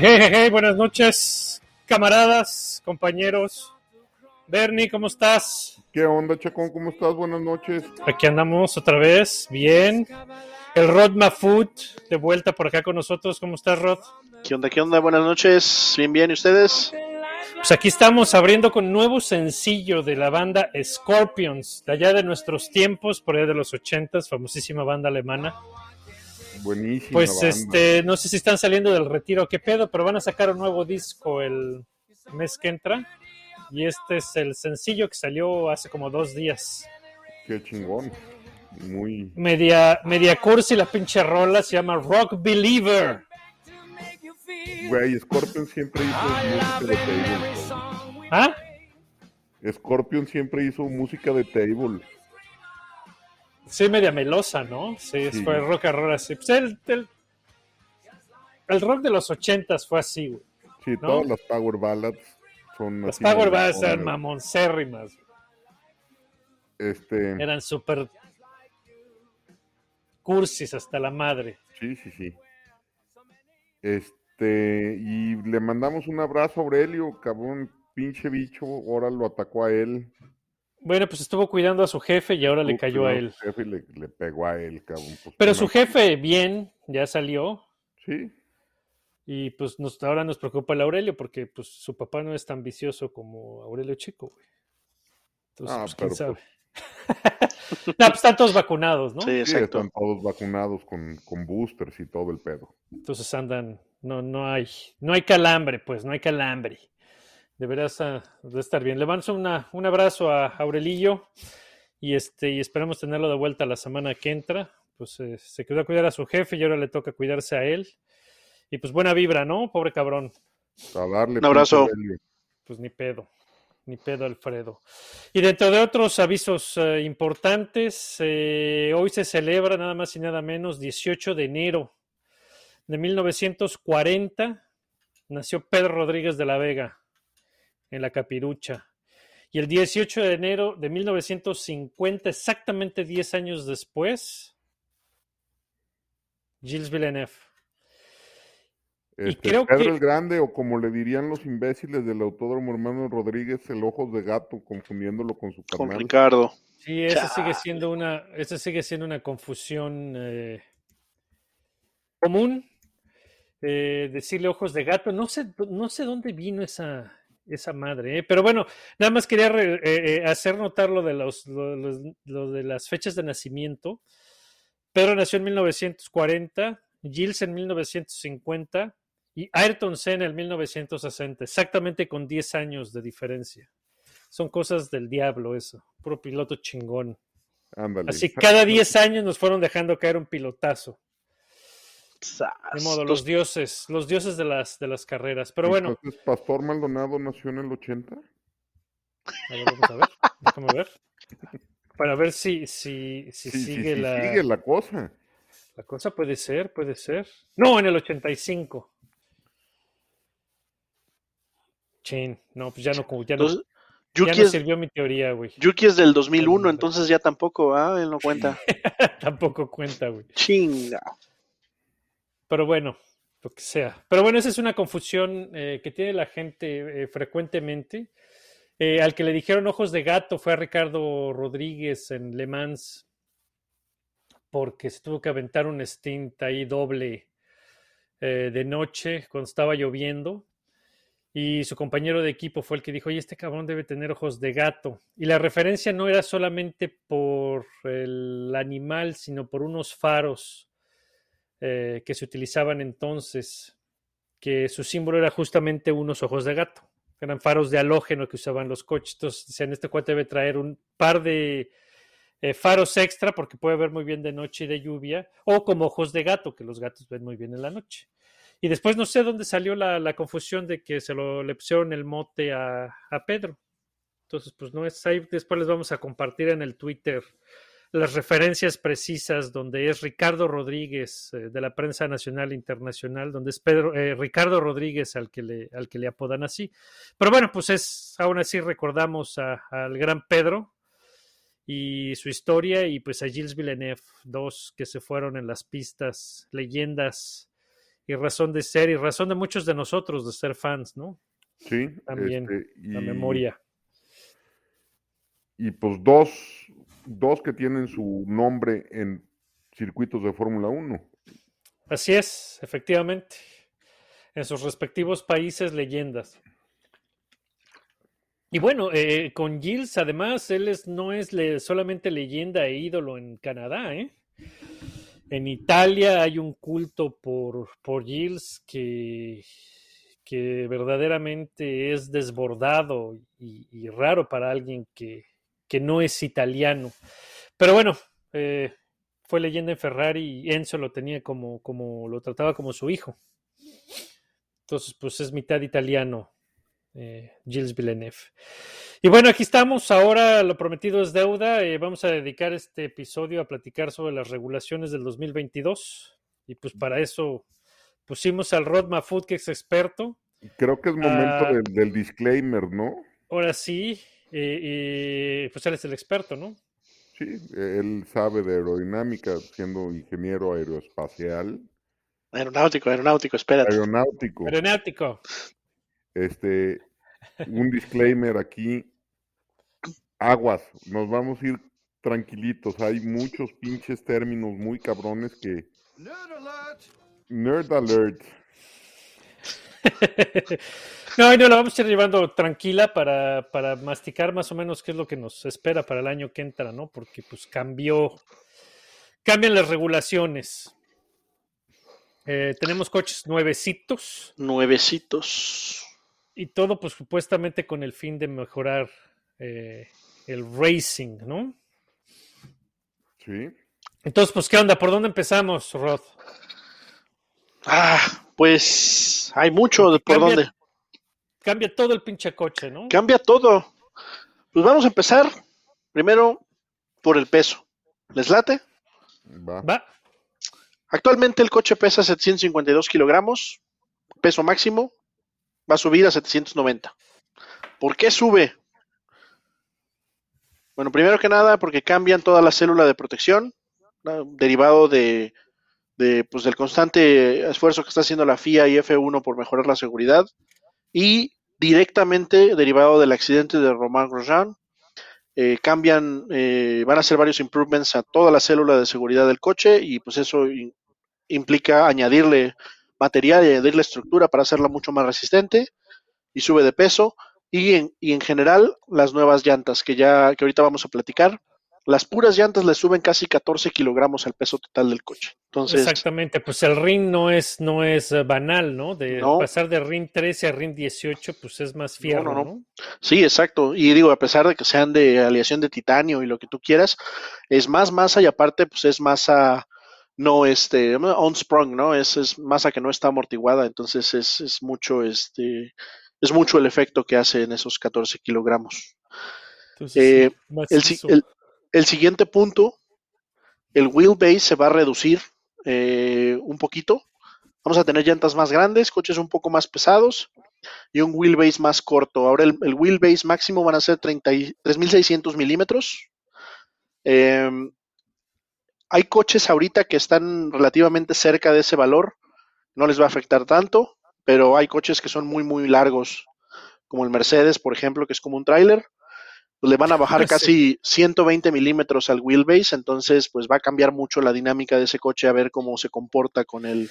Jejeje, buenas noches, camaradas, compañeros. Bernie, ¿cómo estás? ¿Qué onda, Chacón? ¿Cómo estás? Buenas noches. Aquí andamos otra vez, bien. El Rod Mafut, de vuelta por acá con nosotros. ¿Cómo estás, Rod? ¿Qué onda, qué onda? Buenas noches. Bien, bien. ¿Y ustedes? Pues aquí estamos abriendo con nuevo sencillo de la banda Scorpions, de allá de nuestros tiempos, por allá de los ochentas, famosísima banda alemana. Buenísima. Pues banda. este, no sé si están saliendo del retiro o qué pedo, pero van a sacar un nuevo disco el mes que entra. Y este es el sencillo que salió hace como dos días. Qué chingón. Muy. Media, media cursi la pinche rola, se llama Rock Believer. Güey, Scorpion siempre hizo música de table. ¿Ah? Scorpion siempre hizo música de table. Sí, media melosa, ¿no? Sí, Sí. fue rock and roll así. Pues el, el, el rock de los ochentas fue así, güey. Sí, ¿No? todas las power ballads son Las Power Ballads eran mamoncérrimas. Este, Eran súper cursis hasta la madre. sí, sí, sí. Este, y le mandamos un abrazo a Aurelio, cabrón, pinche bicho, ahora lo atacó a él. Bueno, pues estuvo cuidando a su jefe y ahora le cayó a él. Su jefe le, le pegó a él, cabrón. pues, Pero su jefe, bien, ya salió. Sí, Y pues nos, ahora nos preocupa el Aurelio porque pues su papá no es tan vicioso como Aurelio Chico, güey. Entonces, Ah, pues quién pero, sabe. no, pues están todos vacunados, ¿no? Sí, sí, exacto. están todos vacunados con, con boosters y todo el pedo. Entonces andan, no, no hay, no hay calambre, pues, no hay calambre. Deberás ah, de estar bien. Le mando una, un abrazo a Aurelillo y este, y esperamos tenerlo de vuelta la semana que entra. Pues eh, se quedó a cuidar a su jefe y ahora le toca cuidarse a él. Y pues buena vibra, ¿no? Pobre cabrón. A darle Un abrazo. Pues ni pedo, ni pedo Alfredo. Y dentro de otros avisos eh, importantes, eh, hoy se celebra nada más y nada menos 18 de enero de 1940, nació Pedro Rodríguez de la Vega en la Capirucha. Y el 18 de enero de 1950, exactamente 10 años después, Gilles Villeneuve. Este, creo Pedro que- el Grande, o como le dirían los imbéciles del Autódromo Hermano Rodríguez, el ojos de gato, confundiéndolo con su Con carnal. Ricardo. Sí, esa sigue siendo una, esa sigue siendo una confusión eh, común. eh, decirle ojos de gato. No sé, no sé dónde vino esa, esa madre, eh, pero bueno, nada más quería re- eh, eh, hacer notar lo de los, lo, los- lo de las fechas de nacimiento. Pedro nació en 1940, Gilles en 1950 y Ayrton Senna en 1960, exactamente con 10 años de diferencia. Son cosas del diablo eso, puro piloto chingón. Ándale. Así cada 10 años nos fueron dejando caer un pilotazo. Sas. De modo, los Los- dioses, los dioses de las, de las carreras. Pero bueno, Entonces, Pastor Maldonado nació en el 80. a ver, vamos a ver, déjame ver. Para ver si, si, si Sí, sí, sigue, sí, la, sigue la cosa. la cosa. Puede ser, puede ser. No, en el 85. Chin, no, pues ya no, ya no, Entonces, ya Yuki, no es, sirvió mi teoría, güey. Yuki es del 2001, Hombre. entonces ya tampoco, ¿ah? Él no cuenta. Tampoco cuenta, güey. Chinga. Pero bueno, lo que sea. Pero bueno, esa es una confusión eh, que tiene la gente eh, frecuentemente. Eh, al que le dijeron ojos de gato fue a Ricardo Rodríguez en Le Mans, porque se tuvo que aventar un stint ahí doble de noche cuando estaba lloviendo. Y su compañero de equipo fue el que dijo, oye, este cabrón debe tener ojos de gato. Y la referencia no era solamente por el animal, sino por unos faros eh, que se utilizaban entonces, que su símbolo era justamente unos ojos de gato. eran faros de halógeno que usaban los coches. Entonces decían, este cuate debe traer un par de eh, faros extra porque puede ver muy bien de noche y de lluvia, o como ojos de gato, que los gatos ven muy bien en la noche. Y después no sé dónde salió la, confusión de que se lo le pusieron el mote a, a Pedro. Entonces, pues no es ahí. Después les vamos a compartir en el Twitter las referencias precisas, donde es Ricardo Rodríguez eh, de la prensa nacional e internacional, donde es Pedro, eh, Ricardo Rodríguez al que, le, al que le apodan así. Pero bueno, pues es, aún así recordamos a- al gran Pedro y su historia y pues a Gilles Villeneuve, dos que se fueron en las pistas, leyendas y razón de ser y razón de muchos de nosotros de ser fans, ¿no? Sí, También, este, La memoria. Y pues dos, dos que tienen su nombre en circuitos de Fórmula 1. Así es, efectivamente. En sus respectivos países, leyendas. Y bueno, eh, con Gilles, además, él es, no es solamente leyenda e ídolo en Canadá, ¿eh? En Italia hay un culto por, por Gilles que, verdaderamente es desbordado y raro para alguien que, que no es italiano. Pero bueno, eh, fue leyenda en Ferrari y Enzo lo tenía como, como lo trataba como su hijo. Entonces, pues es mitad italiano, eh, Gilles Villeneuve. Y bueno, aquí estamos. Ahora lo prometido es deuda. eh, vamos a dedicar este episodio a platicar sobre las regulaciones del 2022. Y pues para eso pusimos al Rod Mafut, que es experto. Creo que es momento Ah. del, del disclaimer, ¿no? Ahora sí, eh, pues él es el experto, ¿no? Sí, él sabe de aerodinámica, siendo ingeniero aeroespacial, Aeronáutico, aeronáutico, espérate. aeronáutico. Aeronáutico. Este, un disclaimer aquí. Aguas, nos vamos a ir tranquilitos. Hay muchos pinches términos muy cabrones que. Nerd alert. no, y no la vamos a ir llevando tranquila para, para masticar más o menos qué es lo que nos espera para el año que entra, ¿no? Porque pues cambió, cambian las regulaciones. Eh, tenemos coches nuevecitos Nuevecitos. y todo pues supuestamente con el fin de mejorar eh, el racing, ¿no? Sí. Entonces, pues, ¿qué onda? ¿Por dónde empezamos, Rod? Ah, pues hay mucho de por Cambia- dónde. Cambia todo el pinche coche, ¿no? Cambia todo. Pues vamos a empezar primero por el peso. ¿Les late? Va. Va. Actualmente el coche pesa 752 kilogramos, peso máximo, va a subir a 790. ¿Por qué sube? Bueno, primero que nada, porque cambian toda la célula de protección, ¿no? derivado de, de, pues, del constante esfuerzo que está haciendo la FIA y F1 por mejorar la seguridad, y directamente derivado del accidente de Romain Grosjean, eh, cambian, eh, van a hacer varios improvements a toda la célula de seguridad del coche y pues eso implica añadirle material y añadirle estructura para hacerla mucho más resistente y sube de peso. Y en, y en general las nuevas llantas que ya que ahorita vamos a platicar las puras llantas le suben casi 14 kilogramos al peso total del coche entonces Exactamente, pues el RIN no es, no es eh, banal, ¿no? De No. pasar de RIN 13 a RIN 18, pues es más fierro, no, ¿no? no. sí exacto y digo a pesar de que sean de aleación de titanio y lo que tú quieras es más masa y aparte pues es masa no este on-sprung, no es, es masa que no está amortiguada entonces es, es mucho este es mucho el efecto que hace en esos 14 kilogramos Entonces, Eh, El, el- el siguiente punto, el wheelbase se va a reducir eh, un poquito. Vamos a tener llantas más grandes, coches un poco más pesados y un wheelbase más corto. Ahora el, el wheelbase máximo van a ser 30 y- 3.600 milímetros. Eh, hay coches ahorita que están relativamente cerca de ese valor. No les va a afectar tanto, pero hay coches que son muy, muy largos, como el Mercedes, por ejemplo, que es como un tráiler pues le van a bajar Sí. casi 120 milímetros al wheelbase, entonces pues va a cambiar mucho la dinámica de ese coche a ver cómo se comporta con el...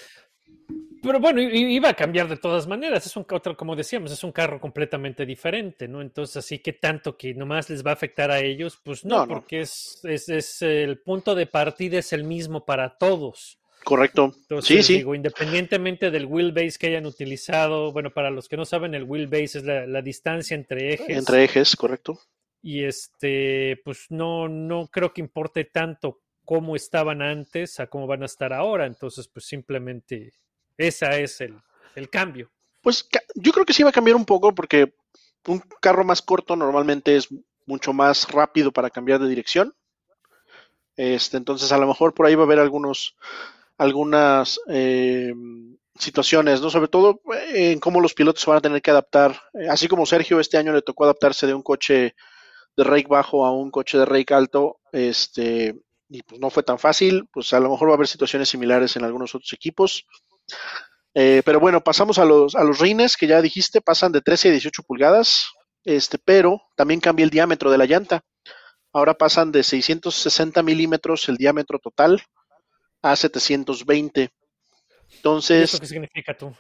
Pero bueno, iba a cambiar de todas maneras. Es un como decíamos, es un carro completamente diferente, ¿no? Entonces, así que tanto que nomás les va a afectar a ellos, pues no, No, no. porque es, es, es el punto de partida es el mismo para todos. Correcto. Entonces, sí, sí. digo, independientemente del wheelbase que hayan utilizado, bueno, para los que no saben, el wheelbase es la, la distancia entre ejes. Entre ejes, correcto. Y este, pues no, no creo que importe tanto cómo estaban antes a cómo van a estar ahora. Entonces, pues simplemente esa es el, el cambio. Pues yo creo que sí va a cambiar un poco porque un carro más corto normalmente es mucho más rápido para cambiar de dirección. Este, entonces a lo mejor por ahí va a haber algunos, algunas eh, situaciones, ¿no? Sobre todo eh, en cómo los pilotos van a tener que adaptar. Eh, Así como Sergio este año le tocó adaptarse de un coche de rake bajo a un coche de rake alto, este, y pues no fue tan fácil, pues a lo mejor va a haber situaciones similares en algunos otros equipos. Eh, pero bueno, pasamos a los, a los rines que ya dijiste, pasan de 13 a 18 pulgadas, este, pero también cambia el diámetro de la llanta. Ahora pasan de 660 milímetros el diámetro total a 720. ¿Y Entonces, ¿Eso qué significa tú?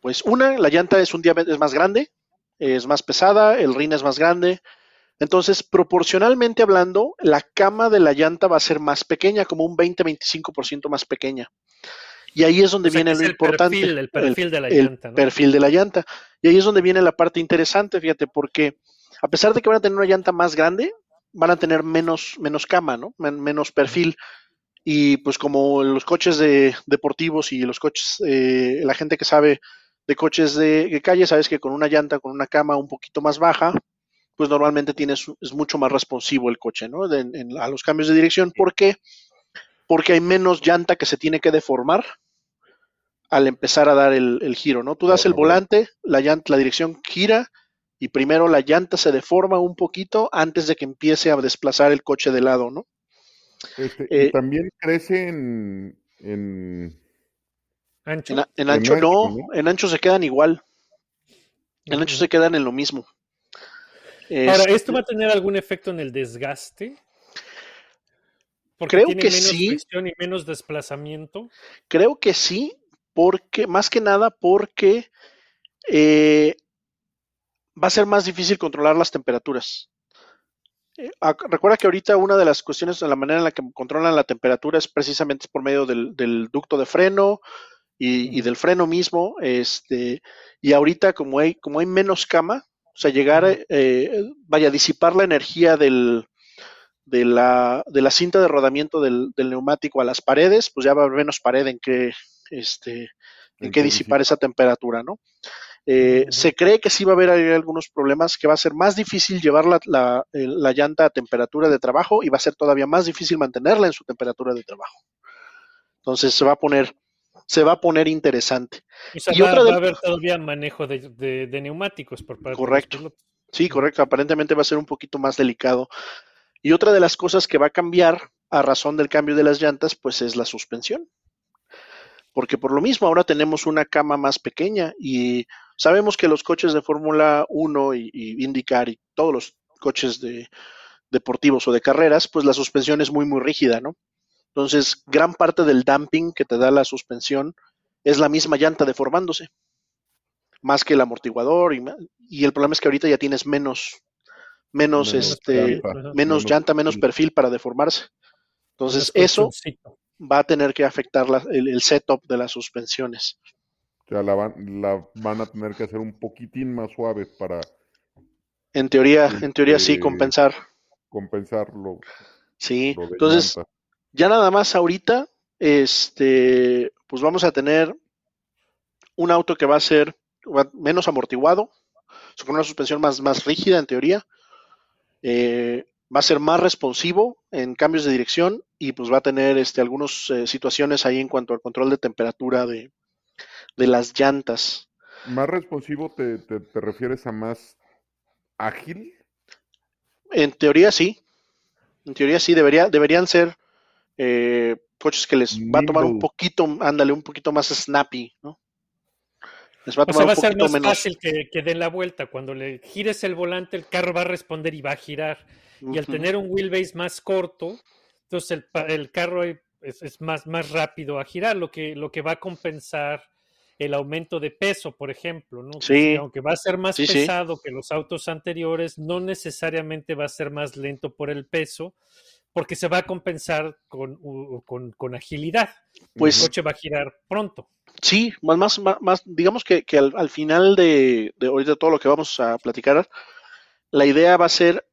pues una, la llanta es un diámetro es más grande, es más pesada, el rin es más grande. Entonces, proporcionalmente hablando, la cama de la llanta va a ser más pequeña, como un 20-25% más pequeña. Y ahí es donde O sea, viene lo el importante. perfil, el perfil de la el llanta, ¿no? perfil de la llanta. Y ahí es donde viene la parte interesante, fíjate, porque a pesar de que van a tener una llanta más grande, van a tener menos, menos cama, ¿no? Men- menos perfil. Y pues como los coches de, deportivos y los coches, eh, la gente que sabe de coches de, de calle, sabes que con una llanta, con una cama un poquito más baja, pues normalmente tienes, es mucho más responsivo el coche, ¿no? De- en- a los cambios de dirección. ¿Por qué? Porque hay menos llanta que se tiene que deformar al empezar a dar el, el giro, ¿no? Tú das el volante, la llanta, la dirección gira y primero la llanta se deforma un poquito antes de que empiece a desplazar el coche de lado, ¿no? Este, Eh, y también crece en, en Ancho. En, ancho no, ¿no? en ancho se quedan igual, en ancho se quedan en lo mismo. Ahora, Este, ¿esto va a tener algún efecto en el desgaste? Porque Creo tiene que menos sí. fricción y menos desplazamiento. Creo que sí, porque, más que nada porque eh, va a ser más difícil controlar las temperaturas. Eh, recuerda que ahorita una de las cuestiones de la manera en la que controlan la temperatura es precisamente por medio del, del ducto de freno y, y del freno mismo. Este, y ahorita como hay, como hay menos cama, sea, llegar, Ujú. eh, vaya disipar la energía del, de, la, de la cinta de rodamiento del, del neumático a las paredes, pues ya va a haber menos pared en que, este, en que disipar esa temperatura, ¿no? Eh. Se cree que sí va a haber algunos problemas, que va a ser más difícil llevar la, la- la llanta a temperatura de trabajo y va a ser todavía más difícil mantenerla en su temperatura de trabajo. Entonces se va a poner, se va a poner interesante. O sea, Y va, otra va a haber todavía manejo de, de- de neumáticos por parte Correcto. de los. Sí, correcto. Aparentemente va a ser un poquito más delicado. Y otra de las cosas que va a cambiar a razón del cambio de las llantas, pues es la suspensión. Porque por lo mismo ahora tenemos una cama más pequeña y sabemos que los coches de Fórmula 1 y, y IndyCar y todos los coches de deportivos o de carreras, pues la suspensión es muy, muy rígida, ¿no? Entonces, gran parte del damping que te da la suspensión es la misma llanta deformándose, más que el amortiguador. Y, ma- y el problema es que ahorita ya tienes menos, menos, Menos este, llanta, menos menos llanta, menos perfil. para deformarse. Entonces, eso va a tener que afectar la- el, el setup de las suspensiones. O sea, la van, la van a tener que hacer un poquitín más suave para En teoría, en teoría sí, Este, compensar. compensar lo, Sí. lo Entonces, llanta. Ya nada más ahorita, este, pues vamos a tener un auto que va a ser menos amortiguado, con una suspensión más, más rígida en teoría. Eh, va a ser más responsivo en cambios de dirección y pues va a tener este, algunas situaciones ahí en cuanto al control de temperatura de, de las llantas. Más responsivo te, te, te refieres a más ágil. En teoría sí. En teoría sí, debería, deberían ser eh, coches que les va a tomar un poquito, ándale, un poquito más snappy, ¿no? Les va a O sea, va a ser más menos. fácil que, que den la vuelta. Cuando le gires el volante, el carro va a responder y va a girar. Y al tener un wheelbase más corto, entonces el, el carro es, es más, más rápido a girar, lo que, lo que va a compensar el aumento de peso, por ejemplo, ¿no? Sí. aunque va a ser más Sí, sí. pesado que los autos anteriores, no necesariamente va a ser más lento por el peso, porque se va a compensar con, con, con agilidad. Pues- el coche va a girar pronto. Sí, más, más, más, digamos que, que al, al final de, de ahorita todo lo que vamos a platicar, la idea va a ser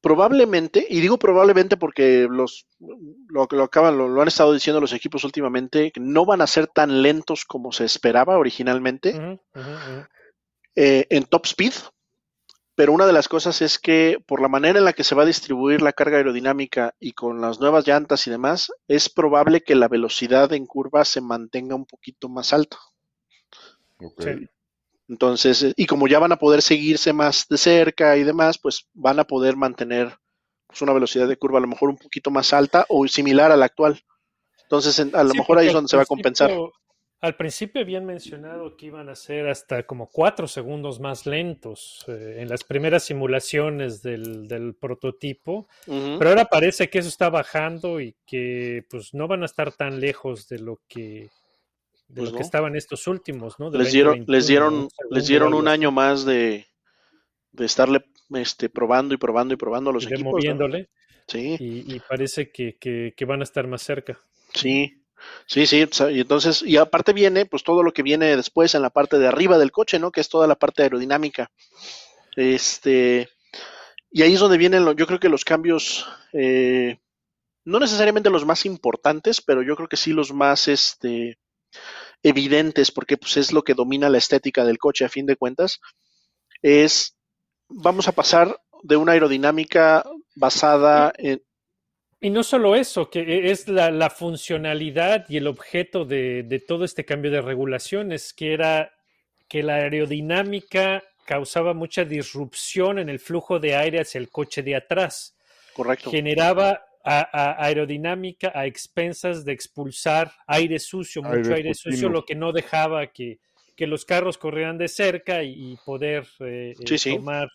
probablemente, y digo probablemente porque los lo, lo acaban, lo, lo han estado diciendo los equipos últimamente, no van a ser tan lentos como se esperaba originalmente eh, en top speed. Pero una de las cosas es que por la manera en la que se va a distribuir la carga aerodinámica y con las nuevas llantas y demás, es probable que la velocidad en curva se mantenga un poquito más alta. Ok. Sí. Entonces, eh, y como ya van a poder seguirse más de cerca y demás, pues van a poder mantener pues, una velocidad de curva a lo mejor un poquito más alta o similar a la actual. Entonces, en- a lo Sí, mejor ahí es donde se va a compensar. Al principio habían mencionado que iban a ser hasta como cuatro segundos más lentos eh, en las primeras simulaciones del, del prototipo, pero ahora parece que eso está bajando y que pues no van a estar tan lejos de lo que de Pues lo no. que estaban estos últimos, ¿no? De Les dieron, 2021, les dieron, un les dieron un año más de, de estarle este, probando y probando y probando a los y equipos. ¿no? moviéndole Sí, y, y parece que, que- que van a estar más cerca. sí, sí, sí. Y entonces, y aparte viene, pues todo lo que viene después en la parte de arriba del coche, ¿no? Que es toda la parte aerodinámica. Este, y ahí es donde vienen, lo- yo creo que los cambios, eh, no necesariamente los más importantes, pero yo creo que sí los más, este, evidentes, porque pues es lo que domina la estética del coche a fin de cuentas, es, vamos a pasar de una aerodinámica basada en, Y no solo eso, que e, es la, la funcionalidad y el objeto de, de todo este cambio de regulaciones, que era que la aerodinámica causaba mucha disrupción en el flujo de aire hacia el coche de atrás. correcto, Generaba a- a- aerodinámica a expensas de expulsar aire sucio, mucho aire sucio, lo que no dejaba que, que los carros corrieran de cerca y, y poder eh, eh, Sí, sí. tomar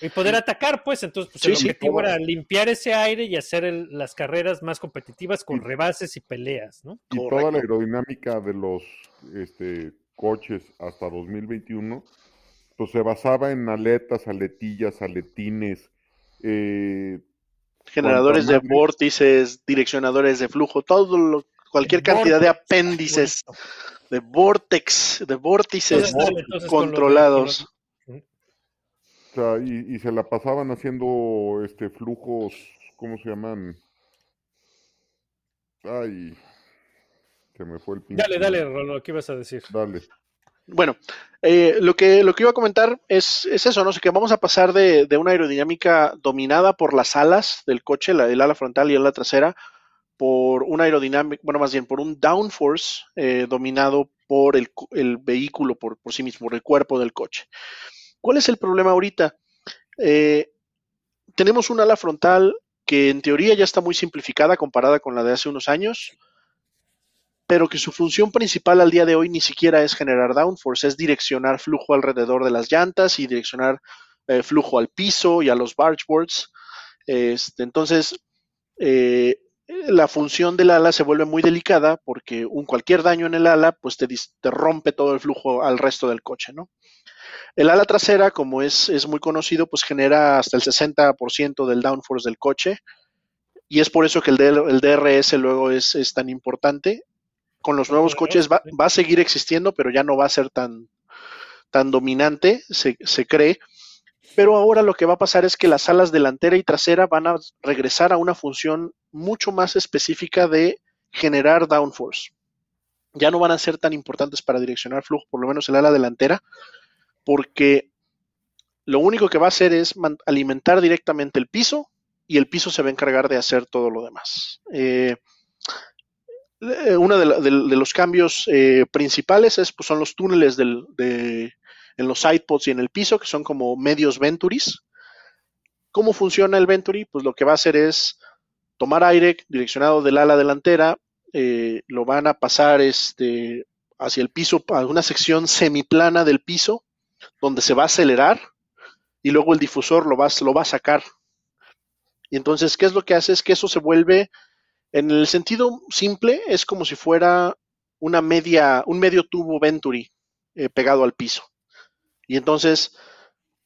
y poder atacar, pues. Entonces, pues, Sí, el sí, objetivo era limpiar ese aire y hacer el- las carreras más competitivas con Y- rebases y peleas, ¿no? Y Correcto. toda la aerodinámica de los este, coches hasta 2021 pues se basaba en aletas, aletillas, aletines, eh, generadores de vórtices, direccionadores de flujo, todo lo, cualquier cantidad de apéndices, de vortex, de vórtices Entonces, controlados. Sea, y, y se la pasaban haciendo este flujos, ¿cómo se llaman? Ay, se me fue el pinche. Dale, dale, Rolo, ¿qué ibas a decir? Dale. Bueno, eh, lo, que, lo que iba a comentar es, es eso, ¿no? O sea, que vamos a pasar de, de una aerodinámica dominada por las alas del coche, la, el ala frontal y el ala trasera, por una aerodinámica, bueno, más bien por un downforce eh, dominado por el vehículo por, por sí mismo, por el cuerpo del coche. ¿Cuál es el problema ahorita? Eh, tenemos un ala frontal que en teoría ya está muy simplificada comparada con la de hace unos años, pero que su función principal al día de hoy ni siquiera es generar downforce, es direccionar flujo alrededor de las llantas y direccionar eh, flujo al piso y a los bargeboards. Este, entonces, eh, la función del ala se vuelve muy delicada porque un cualquier daño en el ala pues te, te rompe todo el flujo al resto del coche, ¿no? El ala trasera, como es, es muy conocido, pues genera hasta el 60% del downforce del coche y es por eso que el, DRS luego es, es tan importante. Con los nuevos coches va, va, a seguir existiendo, pero ya no va a ser tan, tan dominante, se, se cree. Pero ahora lo que va a pasar es que las alas delantera y trasera van a regresar a una función mucho más específica de generar downforce. Ya no van a ser tan importantes para direccionar flujo, por lo menos el ala delantera, porque lo único que va a hacer es alimentar directamente el piso y el piso se va a encargar de hacer todo lo demás. Eh, uno de, los cambios eh, principales es, pues, son los túneles en los sidepods y en el piso, que son como medios Venturis. ¿Cómo funciona el Venturi? Pues lo que va a hacer es tomar aire direccionado del ala delantera, eh, lo van a pasar este, hacia el piso, a una sección semiplana del piso, donde se va a acelerar y luego el difusor lo va, a sacar. Y entonces, ¿qué es lo que hace? Es que eso se vuelve en el sentido simple, es como si fuera una media, un medio tubo Venturi eh, pegado al piso. Y entonces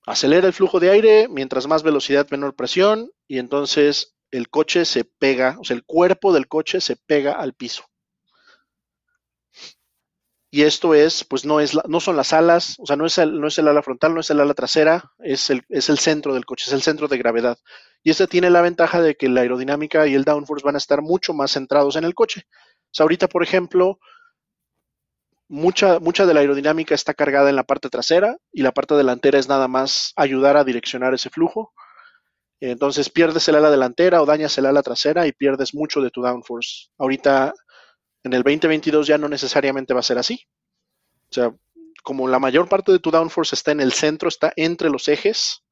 acelera el flujo de aire, mientras más velocidad, menor presión, y entonces el coche se pega, o sea, el cuerpo del coche se pega al piso. Y esto es, pues no es, no son las alas, o sea, no es el, no es el ala frontal, no es el ala trasera, es el, es el centro del coche, es el centro de gravedad. Y este tiene la ventaja de que la aerodinámica y el downforce van a estar mucho más centrados en el coche. O sea, ahorita, por ejemplo, mucha, mucha de la aerodinámica está cargada en la parte trasera y la parte delantera es nada más ayudar a direccionar ese flujo. Entonces pierdes el ala delantera o dañas el ala trasera y pierdes mucho de tu downforce. Ahorita en el 2022 ya no necesariamente va a ser así. O sea, como la mayor parte de tu downforce está en el centro, está entre los ejes,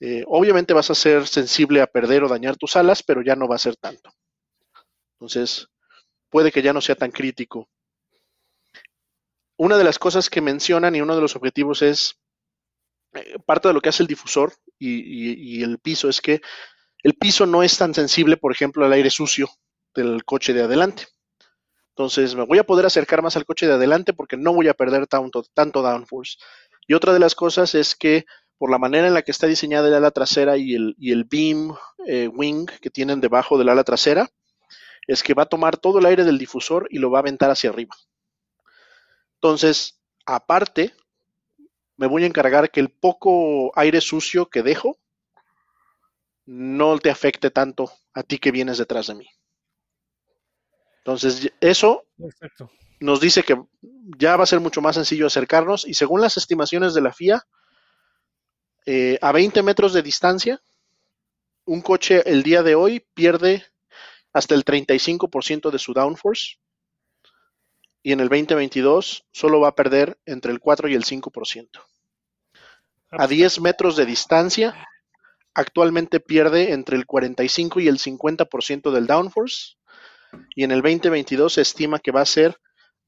eh, obviamente vas a ser sensible a perder o dañar tus alas, pero ya no va a ser tanto. Entonces, puede que ya no sea tan crítico. Una de las cosas que mencionan y uno de los objetivos es, eh, parte de lo que hace el difusor y, y- y el piso es que el piso no es tan sensible, por ejemplo, al aire sucio del coche de adelante. Entonces, me voy a poder acercar más al coche de adelante porque no voy a perder tanto, downforce. Y otra de las cosas es que por la manera en la que está diseñada el ala trasera y el, y el beam eh, wing que tienen debajo del ala trasera, es que va a tomar todo el aire del difusor y lo va a aventar hacia arriba. Entonces, aparte, me voy a encargar que el poco aire sucio que dejo no te afecte tanto a ti que vienes detrás de mí. Entonces, eso Exacto. nos dice que ya va a ser mucho más sencillo acercarnos y según las estimaciones de la FIA, eh, a 20 metros de distancia, un coche el día de hoy pierde hasta el 35% de su downforce y en el 2022 solo va a perder entre el 4 y el 5%. A 10 metros de distancia, actualmente pierde entre el 45 y el 50% del downforce y en el 2022 se estima que va a ser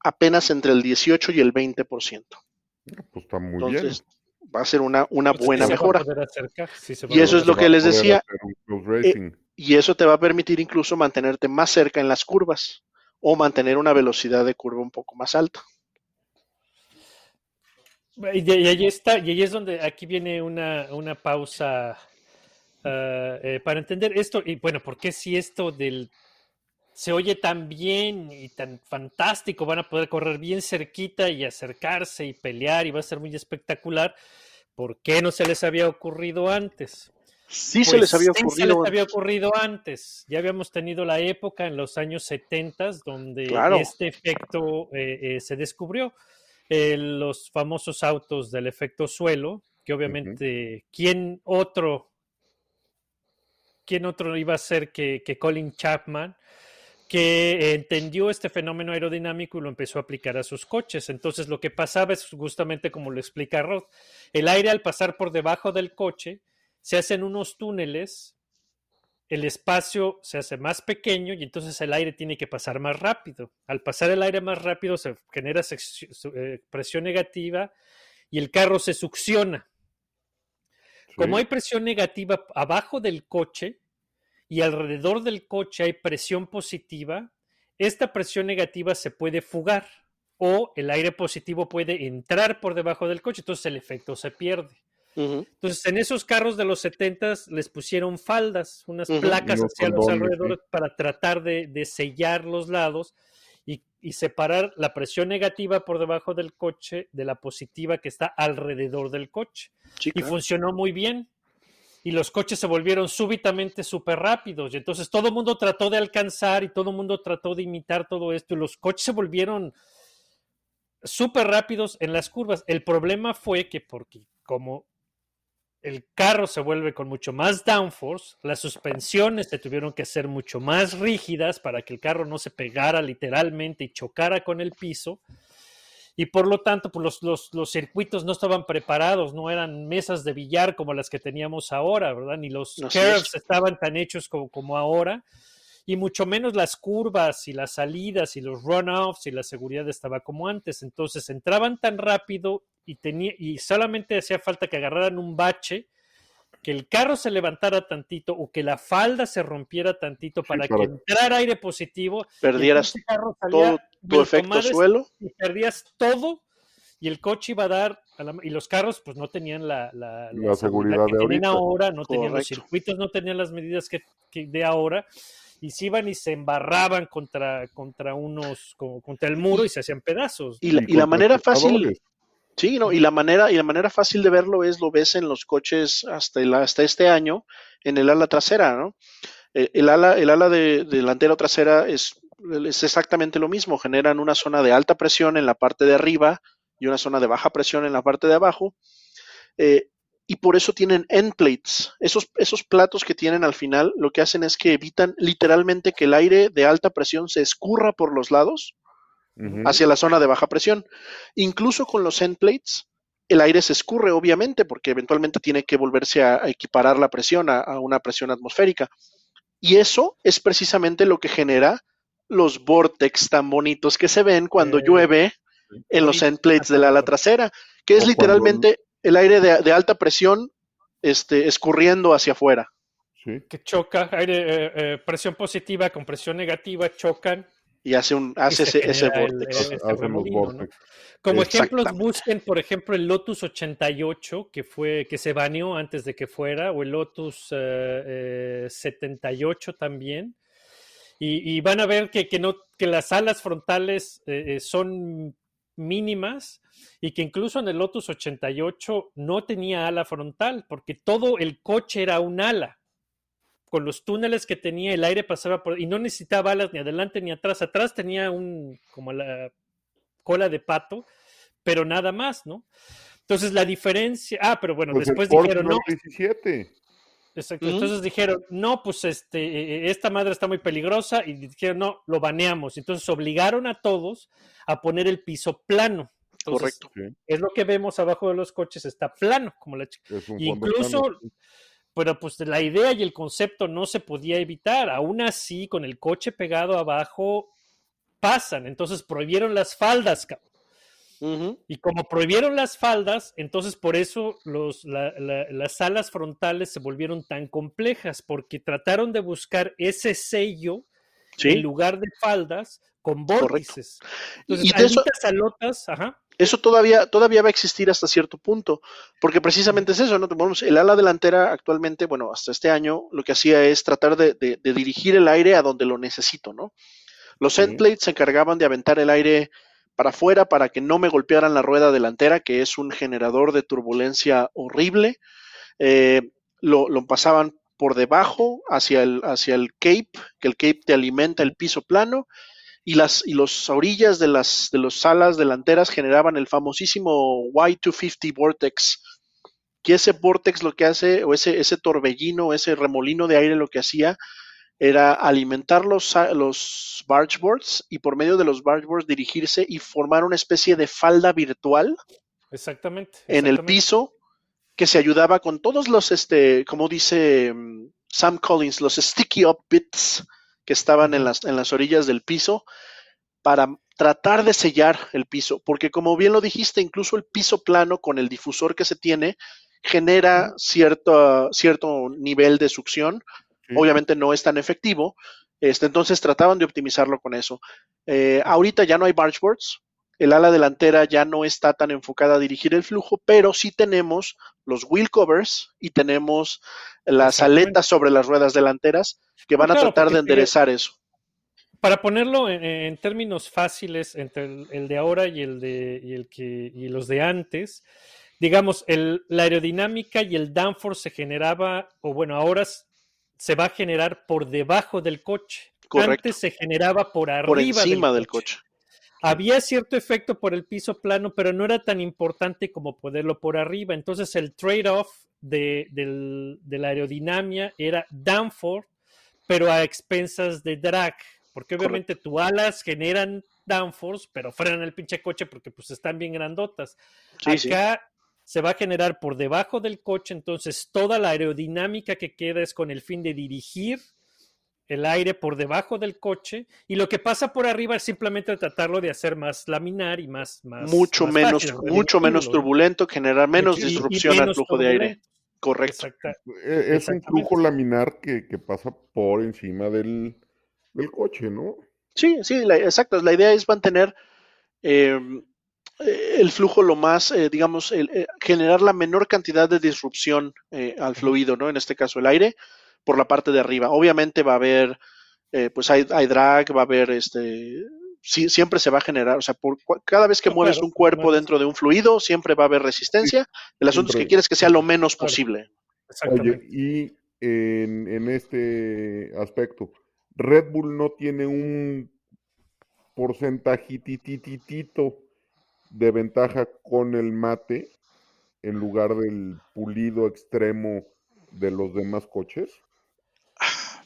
apenas entre el 18 y el 20%. Pues está muy Entonces, va a ser una, una Pues buena mejora. acercar, sí Y eso es lo que les decía. racing. Y eso te va a permitir incluso mantenerte más cerca en las curvas o mantener una velocidad de curva un poco más alta. Y, de- y ahí está, y ahí es donde aquí viene una, una pausa ah, eh, para entender esto. Y bueno, ¿por qué si esto del se oye tan bien y tan fantástico, van a poder correr bien cerquita y acercarse y pelear y va a ser muy espectacular? ¿Por qué no se les había ocurrido antes? Sí se Pues les había sí ocurrido. se les había ocurrido antes. Ya habíamos tenido la época en los años 70 donde Claro. este efecto eh, eh, se descubrió. Eh, los famosos autos del efecto suelo, que obviamente, ¿quién otro? ¿Quién otro iba a ser que, que Colin Chapman? Que entendió este fenómeno aerodinámico y lo empezó a aplicar a sus coches. Entonces lo que pasaba es justamente como lo explica Rod. El aire al pasar por debajo del coche se hacen unos túneles, el espacio se hace más pequeño y entonces el aire tiene que pasar más rápido. Al pasar el aire más rápido se genera eh, presión negativa y el carro se succiona. Como hay presión negativa abajo del coche y alrededor del coche hay presión positiva, esta presión negativa se puede fugar o el aire positivo puede entrar por debajo del coche, entonces el efecto se pierde. Entonces, en esos carros de los 70 les pusieron faldas, unas placas hacia los alrededores para tratar de, de sellar los lados y, y separar la presión negativa por debajo del coche de la positiva que está alrededor del coche. Y funcionó muy bien. Y los coches se volvieron súbitamente súper rápidos. Y entonces todo el mundo trató de alcanzar y todo el mundo trató de imitar todo esto. Y los coches se volvieron súper rápidos en las curvas. El problema fue que porque como el carro se vuelve con mucho más downforce, las suspensiones se tuvieron que ser mucho más rígidas para que el carro no se pegara literalmente y chocara con el piso. Y por lo tanto, pues los, los, los circuitos no estaban preparados, no eran mesas de billar como las que teníamos ahora, ¿verdad? Ni los Así curves es. estaban tan hechos como, como ahora y mucho menos las curvas y las salidas y los runoffs y la seguridad estaba como antes. Entonces entraban tan rápido y, tenía, y solamente hacía falta que agarraran un bache, que el carro se levantara tantito o que la falda se rompiera tantito Sí, para que entrara aire positivo. y Perdieras el carro salía todo tu efecto madres suelo. Y perdías todo y el coche iba a dar, a la- y los carros pues no tenían la, la- La seguridad que de tienen ahorita. ahora, no tenían los circuitos, no tenían las medidas que, que de ahora, y se iban y se embarraban contra, contra unos, como contra el muro y se hacían pedazos. Y la, y la manera fácil. Sí, no, y la manera, y la manera fácil de verlo es lo ves en los coches hasta, el- hasta este año en el ala trasera, ¿no? Eh, El ala, el ala de, delantera o trasera es, es exactamente lo mismo. Generan una zona de alta presión en la parte de arriba y una zona de baja presión en la parte de abajo. Eh, y por eso tienen end plates. Esos, esos platos que tienen al final lo que hacen es que evitan literalmente que el aire de alta presión se escurra por los lados Hacia la zona de baja presión. Incluso con los end plates, el aire se escurre, obviamente, porque eventualmente tiene que volverse a, a equiparar la presión a, a una presión atmosférica. Y eso es precisamente lo que genera los vortex tan bonitos que se ven cuando Eh, llueve en los end plates del ala trasera, que es literalmente el aire de, de alta presión este, escurriendo hacia afuera. Sí. que choca, aire, eh, eh, presión positiva con presión negativa chocan. Y hace, un, hace se ese. Como ejemplos, busquen, por ejemplo, el Lotus 88, que fue que se baneó antes de que fuera, o el Lotus eh, eh, 78 también. Y, y van a ver que, que no, que las alas frontales eh, eh, son mínimas y que incluso en el Lotus 88 no tenía ala frontal, porque todo el coche era un ala. Con los túneles que tenía, el aire pasaba por. Y no necesitaba alas ni adelante ni atrás. Atrás tenía un. como la cola de pato, pero nada más, ¿no? Entonces la diferencia. Ah, pero bueno, Pues después dijeron, no. 917. Exacto. Entonces dijeron, no, pues este, eh, esta madre está muy peligrosa y dijeron, no, lo baneamos. Entonces obligaron a todos a poner el piso plano. Entonces, Correcto. Es lo que vemos abajo de los coches, está plano, como la chica. Incluso, plano. Pero pues la idea y el concepto no se podía evitar. Aún así, con el coche pegado abajo, pasan. Entonces prohibieron las faldas. cabrón. Y como prohibieron las faldas, entonces por eso los, la- la- las alas frontales se volvieron tan complejas, porque trataron de buscar ese sello Sí. en lugar de faldas con vórtices. Entonces, Y de eso- alitas alotas, ajá, eso todavía, todavía va a existir hasta cierto punto, porque precisamente es eso, ¿no? Vamos, el ala delantera actualmente, bueno, hasta este año, lo que hacía es tratar de, de- de dirigir el aire a donde lo necesito, ¿no? Los Sí. end plates se encargaban de aventar el aire para afuera para que no me golpearan la rueda delantera, que es un generador de turbulencia horrible. Eh, lo, lo pasaban por debajo hacia el, hacia el cape, que el cape te alimenta el piso plano, y las y las orillas de las de los alas delanteras generaban el famosísimo Y250 vortex que ese vortex lo que hace o ese ese torbellino ese remolino de aire lo que hacía era alimentar los, los bargeboards y por medio de los bargeboards dirigirse y formar una especie de falda virtual exactamente. en el exactamente. piso que se ayudaba con todos los, este, como dice mm, Sam Collins, los sticky up bits que estaban en las, en las orillas del piso para tratar de sellar el piso, porque como bien lo dijiste, incluso el piso plano con el difusor que se tiene genera cierto, cierto nivel de succión, Sí. obviamente no es tan efectivo, este, entonces trataban de optimizarlo con eso. Eh, ahorita ya no hay bargeboards, el ala delantera ya no está tan enfocada a dirigir el flujo, pero sí tenemos los wheel covers y tenemos las aletas sobre las ruedas delanteras que van a tratar de enderezar eso. Para ponerlo en, en términos fáciles entre el, el de ahora y el de y el que y los de antes, digamos, el, la aerodinámica y el downforce se generaba, o bueno, ahora se va a generar por debajo del coche. Correcto. Antes se generaba por arriba Por encima del coche. Había cierto efecto por el piso plano, pero no era tan importante como poderlo por arriba. Entonces el trade-off de, la aerodinámica era downforce, pero a expensas de drag. Porque obviamente tus alas generan downforce, pero frenan el pinche coche porque pues están bien grandotas. Sí, sí. Acá se va a generar por debajo del coche, entonces toda la aerodinámica que queda es con el fin de dirigir el aire por debajo del coche y lo que pasa por arriba es simplemente tratarlo de hacer más laminar y más, más mucho más menos, fácil, mucho menos turbulento, generar menos Y- y disrupción al flujo de aire. Correcto. Exacta- Eh, Es un flujo laminar que, que pasa por encima del, del coche, ¿no? Sí, sí, la, exacto. La idea es mantener eh, eh, el flujo lo más, eh, digamos, el, eh, generar la menor cantidad de disrupción eh, al fluido, ¿no? En este caso el aire, por la parte de arriba. Obviamente va a haber, eh, pues hay, hay drag, va a haber, este, sí, siempre se va a generar, o sea, por, cada vez que No, mueves claro, un cuerpo claro. dentro de un fluido, siempre va a haber resistencia. El asunto es que quieres que sea lo menos Claro. posible. Oye, Exactamente. y en, en este aspecto, Red Bull no tiene un porcentajitititito de ventaja con el mate en lugar del pulido extremo de los demás coches.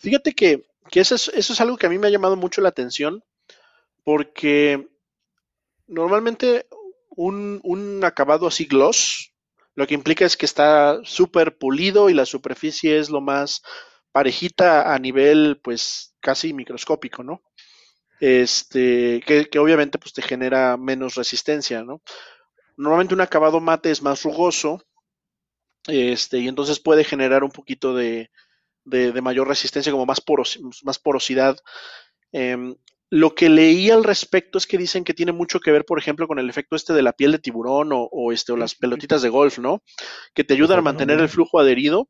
Fíjate que, eso, es, algo que a mí me ha llamado mucho la atención, porque normalmente un, un acabado así gloss, lo que implica es que está súper pulido y la superficie es lo más parejita a nivel, pues, casi microscópico, ¿no? Este, que, que obviamente pues te genera menos resistencia, ¿no? Normalmente un acabado mate es más rugoso, este, y entonces puede generar un poquito de, de, de mayor resistencia, como más, poros, más porosidad. Eh, lo que leí al respecto es que dicen que tiene mucho que ver, por ejemplo, con el efecto este de la piel de tiburón o, o este, o las pelotitas de golf, ¿no? Que te ayudan a mantener el flujo adherido.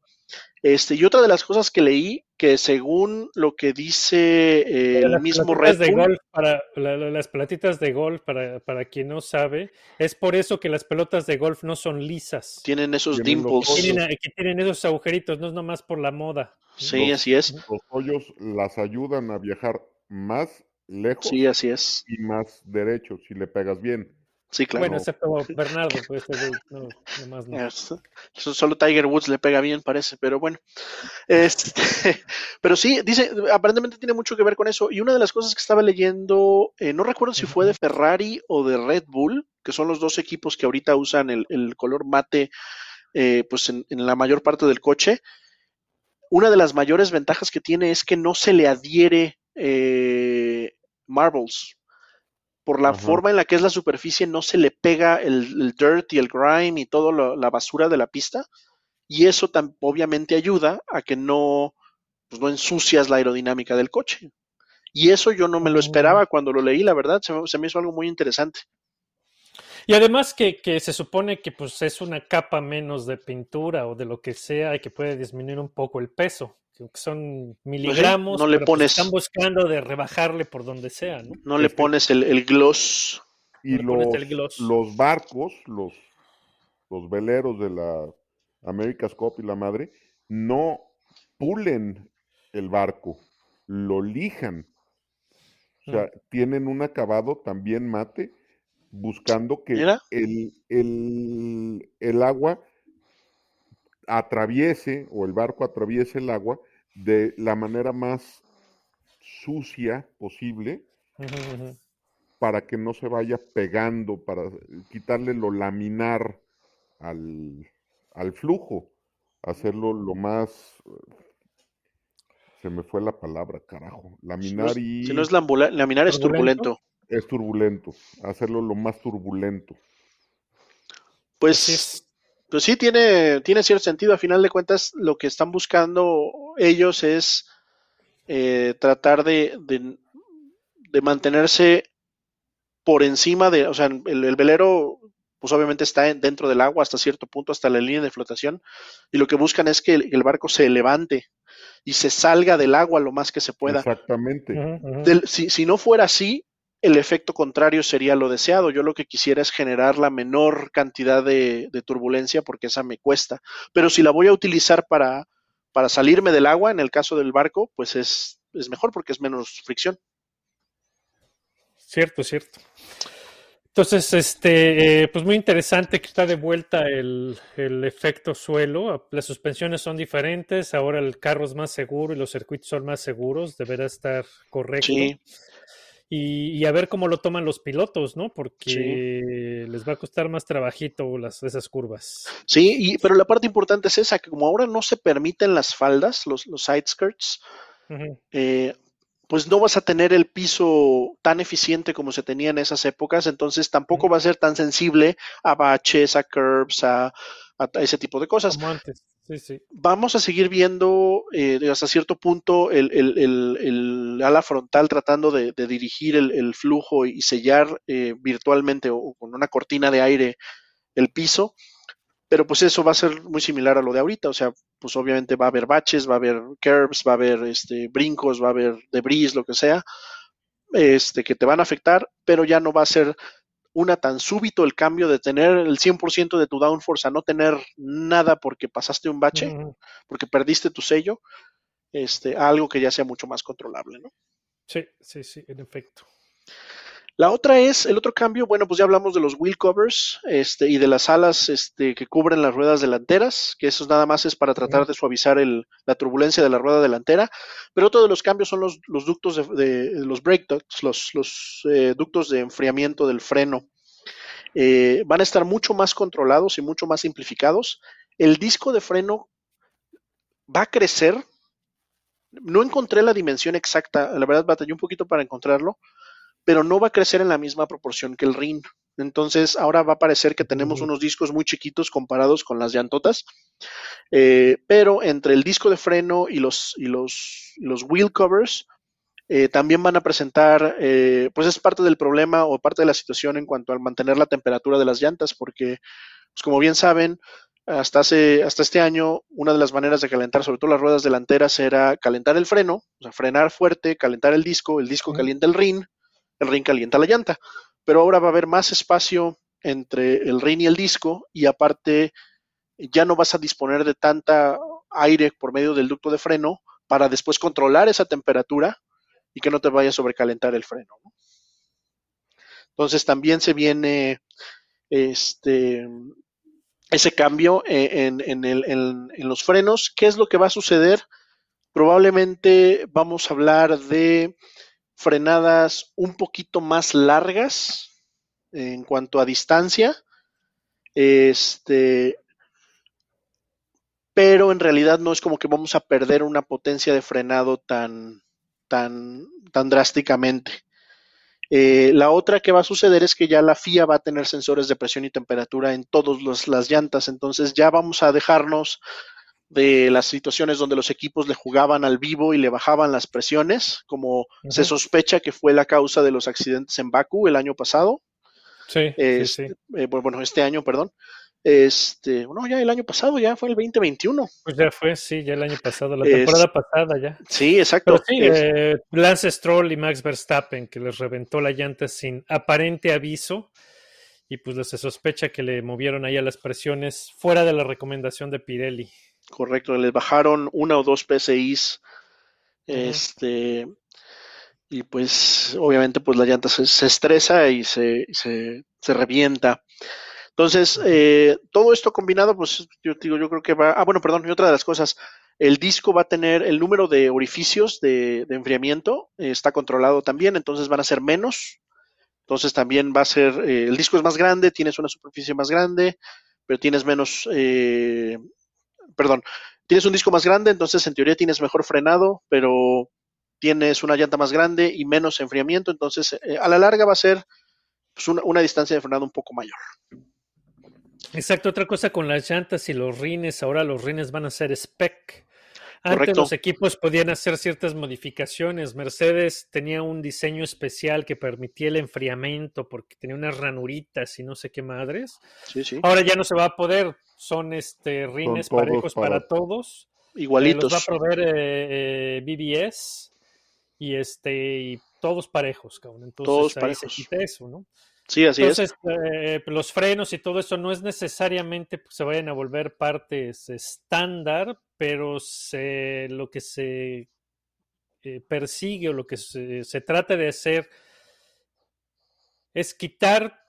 Este, y otra de las cosas que leí, que según lo que dice eh, el mismo Red de Bull, golf para la- la- las pelotitas de golf para, para quien no sabe es por eso que las pelotas de golf no son lisas tienen esos dimples. hoyos. tienen, que tienen esos agujeritos no es nomás por la moda Sí, Los- así es. Los hoyos las ayudan a viajar más lejos Sí, así es. y más derecho si le pegas bien. Sí, claro. bueno excepto Bernardo pues no, nomás no. Solo Tiger Woods le pega bien, parece, pero bueno. Este, pero sí, dice, aparentemente tiene mucho que ver con eso. Y una de las cosas que estaba leyendo, eh, no recuerdo si fue de Ferrari o de Red Bull, que son los dos equipos que ahorita usan el, el color mate, eh, pues en, en la mayor parte del coche. Una de las mayores ventajas que tiene es que no se le adhiere eh, marbles. Por la Ajá. forma en la que es la superficie, no se le pega el, el dirt y el grime y toda la basura de la pista. Y eso obviamente ayuda a que no, pues no ensucias la aerodinámica del coche. Y eso yo no me lo esperaba cuando lo leí, la verdad, se me, se me hizo algo muy interesante. y además que, que se supone que pues es una capa menos de pintura o de lo que sea y que puede disminuir un poco el peso que son miligramos no le pero, pues, pones- están buscando de rebajarle por donde sea no No le Este- pones el, el gloss. Y los, el gloss. los barcos, los, los veleros de la America's Cup y la madre, no pulen el barco, lo lijan. O sea, tienen un acabado también mate, buscando que el, el, el agua atraviese o el barco atraviese el agua de la manera más sucia posible para que no se vaya pegando, para quitarle lo laminar al, al flujo, hacerlo lo más... Se me fue la palabra, carajo. Si no Laminar es, y si no es lambula- laminar, es ¿Turbulento? turbulento. es turbulento, hacerlo lo más turbulento. Pues, Así es. Pues sí, tiene, tiene cierto sentido. A final de cuentas, lo que están buscando ellos es eh, tratar de, de- de mantenerse por encima de, o sea, el, el velero, pues obviamente está en- dentro del agua hasta cierto punto, hasta la línea de flotación, y lo que buscan es que el, el barco se levante y se salga del agua lo más que se pueda. Exactamente. Del- si, si no fuera así, el efecto contrario sería lo deseado. Yo lo que quisiera es generar la menor cantidad de, de turbulencia porque esa me cuesta. Pero si la voy a utilizar para, para salirme del agua, en el caso del barco, pues es, es mejor porque es menos fricción. Cierto, cierto. Entonces, este, eh, pues muy interesante que está de vuelta el, el efecto suelo. Las suspensiones son diferentes, ahora el carro es más seguro y los circuitos son más seguros, deberá estar correcto. Sí. Y, y a ver cómo lo toman los pilotos, ¿no? Porque les va a costar más trabajito las, esas curvas. Sí, y, pero la parte importante es esa, que como ahora no se permiten las faldas, los, los side skirts, eh, pues no vas a tener el piso tan eficiente como se tenía en esas épocas, entonces tampoco va a ser tan sensible a baches, a curves, a, a ese tipo de cosas. Como antes. Vamos a seguir viendo eh, hasta cierto punto el, ala frontal tratando de, de dirigir el, flujo y sellar eh, virtualmente o con una cortina de aire el piso, pero pues eso va a ser muy similar a lo de ahorita, o sea, pues obviamente va a haber baches, va a haber curbs, va a haber este, brincos, va a haber debris, lo que sea, este, que te van a afectar, pero ya no va a ser una tan súbito el cambio de tener el 100% de tu downforce a no tener nada porque pasaste un bache porque perdiste tu sello, este, a algo que ya sea mucho más controlable, ¿no? Sí, sí, sí, en efecto. La otra es, el otro cambio, bueno, pues ya hablamos de los wheel covers este, y de las alas este, que cubren las ruedas delanteras, que eso nada más es para tratar de suavizar el- la turbulencia de la rueda delantera, pero otro de los cambios son los, los ductos de, de- los brake ducts, los, los eh, ductos de enfriamiento del freno. Eh, van a estar mucho más controlados y mucho más simplificados. El disco de freno va a crecer. No encontré la dimensión exacta, la verdad batallé un poquito para encontrarlo, pero no va a crecer en la misma proporción que el RIN. Entonces ahora va a parecer que tenemos unos discos muy chiquitos comparados con las llantotas, eh, pero entre el disco de freno y los, y los, y los wheel covers eh, también van a presentar, eh, pues es parte del problema o parte de la situación en cuanto al mantener la temperatura de las llantas, porque pues como bien saben, hasta, hace, hasta este año, una de las maneras de calentar, sobre todo las ruedas delanteras, era calentar el freno, o sea, frenar fuerte, calentar el disco, el disco calienta el rin, el rin calienta la llanta. Pero ahora va a haber más espacio entre el rin y el disco, y aparte ya no vas a disponer de tanta aire por medio del ducto de freno para después controlar esa temperatura y que no te vaya a sobrecalentar el freno. ¿no? Entonces también se viene este ese cambio eh, en, en, los frenos. ¿Qué es lo que va a suceder? Probablemente vamos a hablar de frenadas un poquito más largas en cuanto a distancia. Este, pero en realidad no es como que vamos a perder una potencia de frenado tan, tan, tan drásticamente. Eh, la otra que va a suceder es que ya la FIA va a tener sensores de presión y temperatura en todas las llantas, entonces ya vamos a dejarnos de las situaciones donde los equipos le jugaban al vivo y le bajaban las presiones, como uh -huh. se sospecha que fue la causa de los accidentes en Baku el año pasado. Sí, este, sí, sí. Eh, bueno, este año, perdón. Este, no, ya el año pasado, ya fue el 2021. Pues ya fue, sí, ya el año pasado, la temporada es, pasada ya. Sí, exacto. Pero sí, es, eh, Lance Stroll y Max Verstappen, que les reventó la llanta sin aparente aviso, y pues se sospecha que le movieron ahí a las presiones fuera de la recomendación de Pirelli. Correcto, les bajaron una o dos uh -huh. este, y pues obviamente pues la llanta se, se estresa y se, se, se revienta. Entonces, eh, todo esto combinado, pues yo digo, yo creo que va. Ah, bueno, perdón, y otra de las cosas, el disco va a tener el número de orificios de, de enfriamiento, eh, está controlado también, entonces van a ser menos. Entonces también va a ser, eh, el disco es más grande, tienes una superficie más grande, pero tienes menos, eh, perdón, tienes un disco más grande, entonces en teoría tienes mejor frenado, pero tienes una llanta más grande y menos enfriamiento, entonces eh, a la larga va a ser pues, una, una distancia de frenado un poco mayor. Exacto, otra cosa con las llantas y los rines, ahora los rines van a ser spec. Antes Correcto. los equipos podían hacer ciertas modificaciones. Mercedes tenía un diseño especial que permitía el enfriamiento porque tenía unas ranuritas y no sé qué madres. Sí, sí. Ahora ya no se va a poder. Son este rines todos parejos para, para- todos. Eh, Igualitos. los va a proveer eh, eh, BBS y este y todos parejos, cabrón. Entonces Todos ahí parejos. se quita eso, ¿no? Sí, así es. Entonces, eh, los frenos y todo eso no es necesariamente que se vayan a volver partes estándar, pero se, lo que se eh, persigue o lo que se, se trata de hacer es quitar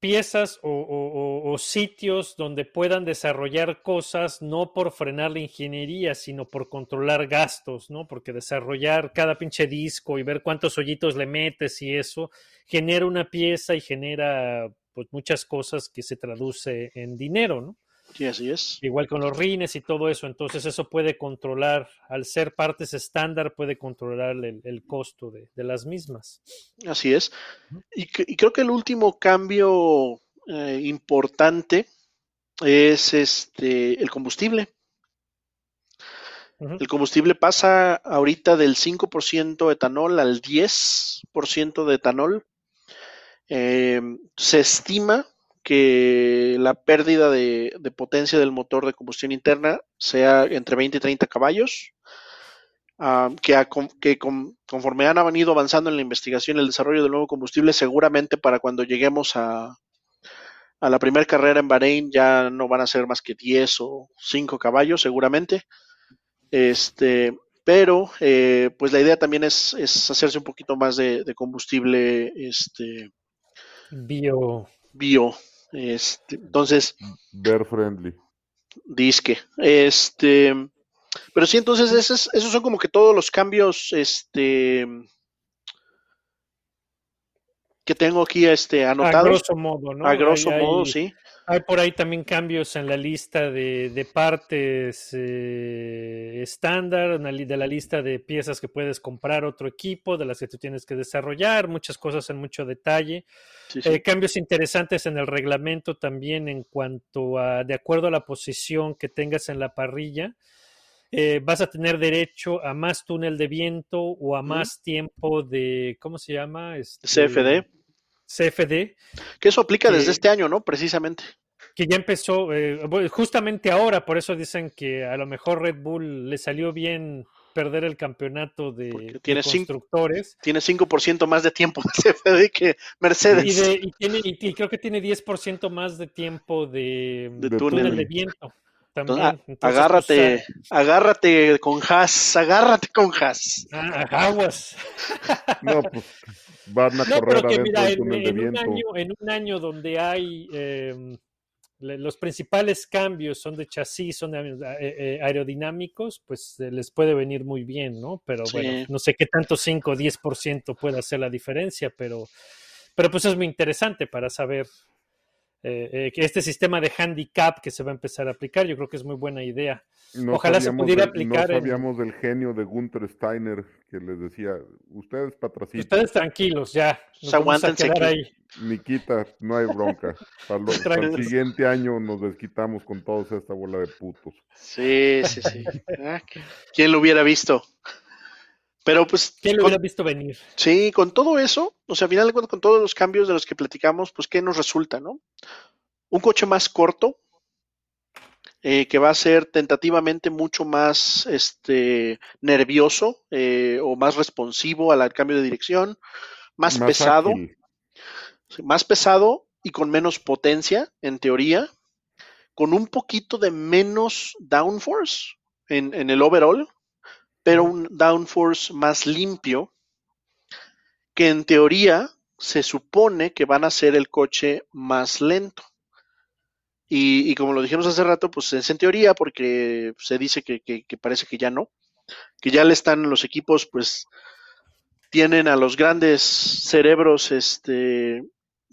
piezas o, sitios donde puedan desarrollar cosas no por frenar la ingeniería, sino por controlar gastos, ¿no? Porque desarrollar cada pinche disco y ver cuántos hoyitos le metes y eso genera una pieza y genera pues muchas cosas que se traduce en dinero, ¿no? Sí, así es. Igual con los rines y todo eso, entonces eso puede controlar, al ser partes estándar, puede controlar el, el costo de, de las mismas. Así es. Y, cre- y creo que el último cambio eh, importante es este el combustible. El combustible pasa ahorita del 5% etanol al 10% de etanol. Eh, se estima que la pérdida de, de potencia del motor de combustión interna sea entre 20 y 30 caballos. Ah, que, a- con- que con- conforme han venido avanzando en la investigación y el desarrollo del nuevo combustible, seguramente para cuando lleguemos a, a la primera carrera en Bahrein ya no van a ser más que 10 o 5 caballos, seguramente. Este, pero eh, pues la idea también es, es hacerse un poquito más de, de combustible este, Bio. bio. Este, entonces, Bear friendly. disque. Este, pero sí, entonces esos, esos son como que todos los cambios este, que tengo aquí este, A anotados. grosso modo, ¿no? A grosso modo, sí. Hay por ahí también cambios en la lista de, de partes eh, estándar, de la lista de piezas que puedes comprar otro equipo, de las que tú tienes que desarrollar, muchas cosas en mucho detalle. sí, sí. Eh, cambios interesantes en el reglamento también en cuanto a, de acuerdo a la posición que tengas en la parrilla, eh, vas a tener derecho a más túnel de viento o a más tiempo de, ¿cómo se llama? Este, CFD. CFD, Que eso aplica desde este año, ¿no? Precisamente. que ya empezó eh, justamente ahora, por eso dicen que a lo mejor Red Bull le salió bien perder el campeonato de, Porque de tiene cinco- constructores. Tiene 5% más de tiempo de CFD que Mercedes. Y, de- y tiene, y, y creo que tiene 10% más de tiempo de, túnel. túnel de viento. También. Ah, Entonces, agárrate, pues, agárrate con Haas, agárrate con Haas. ah, aguas. No, pues van a No, correr pero que adentro mira, del en, túnel de en un año, en un año donde hay eh, los principales cambios son de chasis, son de- eh, eh, aerodinámicos, pues eh, les puede venir muy bien, ¿no? Pero Sí. bueno, no sé qué tanto 5 o 10% puede hacer la diferencia, pero, pero pues es muy interesante para saber eh, eh, que este sistema de handicap que se va a empezar a aplicar, yo creo que es muy buena idea. No Ojalá se pudiera aplicar No en- sabíamos del genio de Gunther Steiner que les decía, ustedes patrocinan, Ustedes tranquilos, ya. nos vamos a quedar que- ahí. Niquita, no hay bronca. Para, lo- para el siguiente año nos desquitamos con todos esta bola de putos. Sí, sí, sí. Ah, ¿Quién lo hubiera visto? Pero pues, ¿Quién lo con- hubiera visto venir? sí, con todo eso, o sea, al final de cuentas, con todos los cambios de los que platicamos, pues, ¿qué nos resulta, no? Un coche más corto, eh, que va a ser tentativamente mucho más este, nervioso eh, o más responsivo al cambio de dirección, más, pesado, ágil. más pesado y con menos potencia, en teoría, con un poquito de menos downforce en, en el overall, pero un downforce más limpio, que en teoría se supone que van a ser el coche más lento. Y, y como lo dijimos hace rato, pues es en teoría, porque se dice que, que- parece que ya no, que ya le están los equipos, pues tienen a los grandes cerebros este,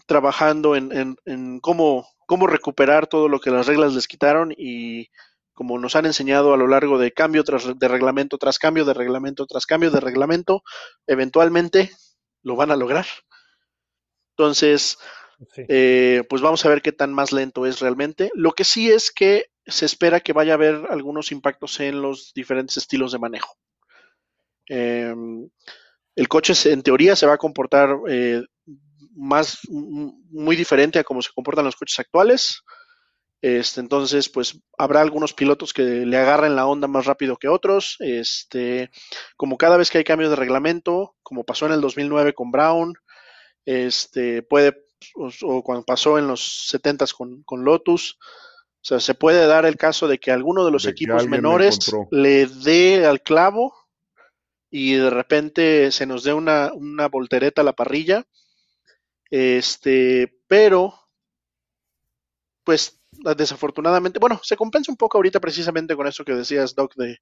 trabajando en, en- en cómo, cómo recuperar todo lo que las reglas les quitaron y como nos han enseñado a lo largo de cambio tras de reglamento tras cambio de reglamento tras cambio de reglamento, eventualmente lo van a lograr. Entonces, Sí. eh, pues vamos a ver qué tan más lento es realmente. Lo que sí es que se espera que vaya a haber algunos impactos en los diferentes estilos de manejo. Eh, el coche en teoría se va a comportar eh, más muy diferente a cómo se comportan los coches actuales. Este, entonces, pues habrá algunos pilotos que le agarren la onda más rápido que otros. Este, como cada vez que hay cambios de reglamento, como pasó en el 2009 con Brown, este, puede, o, o cuando pasó en los 70s con, con Lotus, o sea, se puede dar el caso de que alguno de los De equipos menores le dé al clavo y de repente se nos dé una, una voltereta a la parrilla. Este, pero, pues desafortunadamente, bueno, se compensa un poco ahorita precisamente con eso que decías, Doc, de,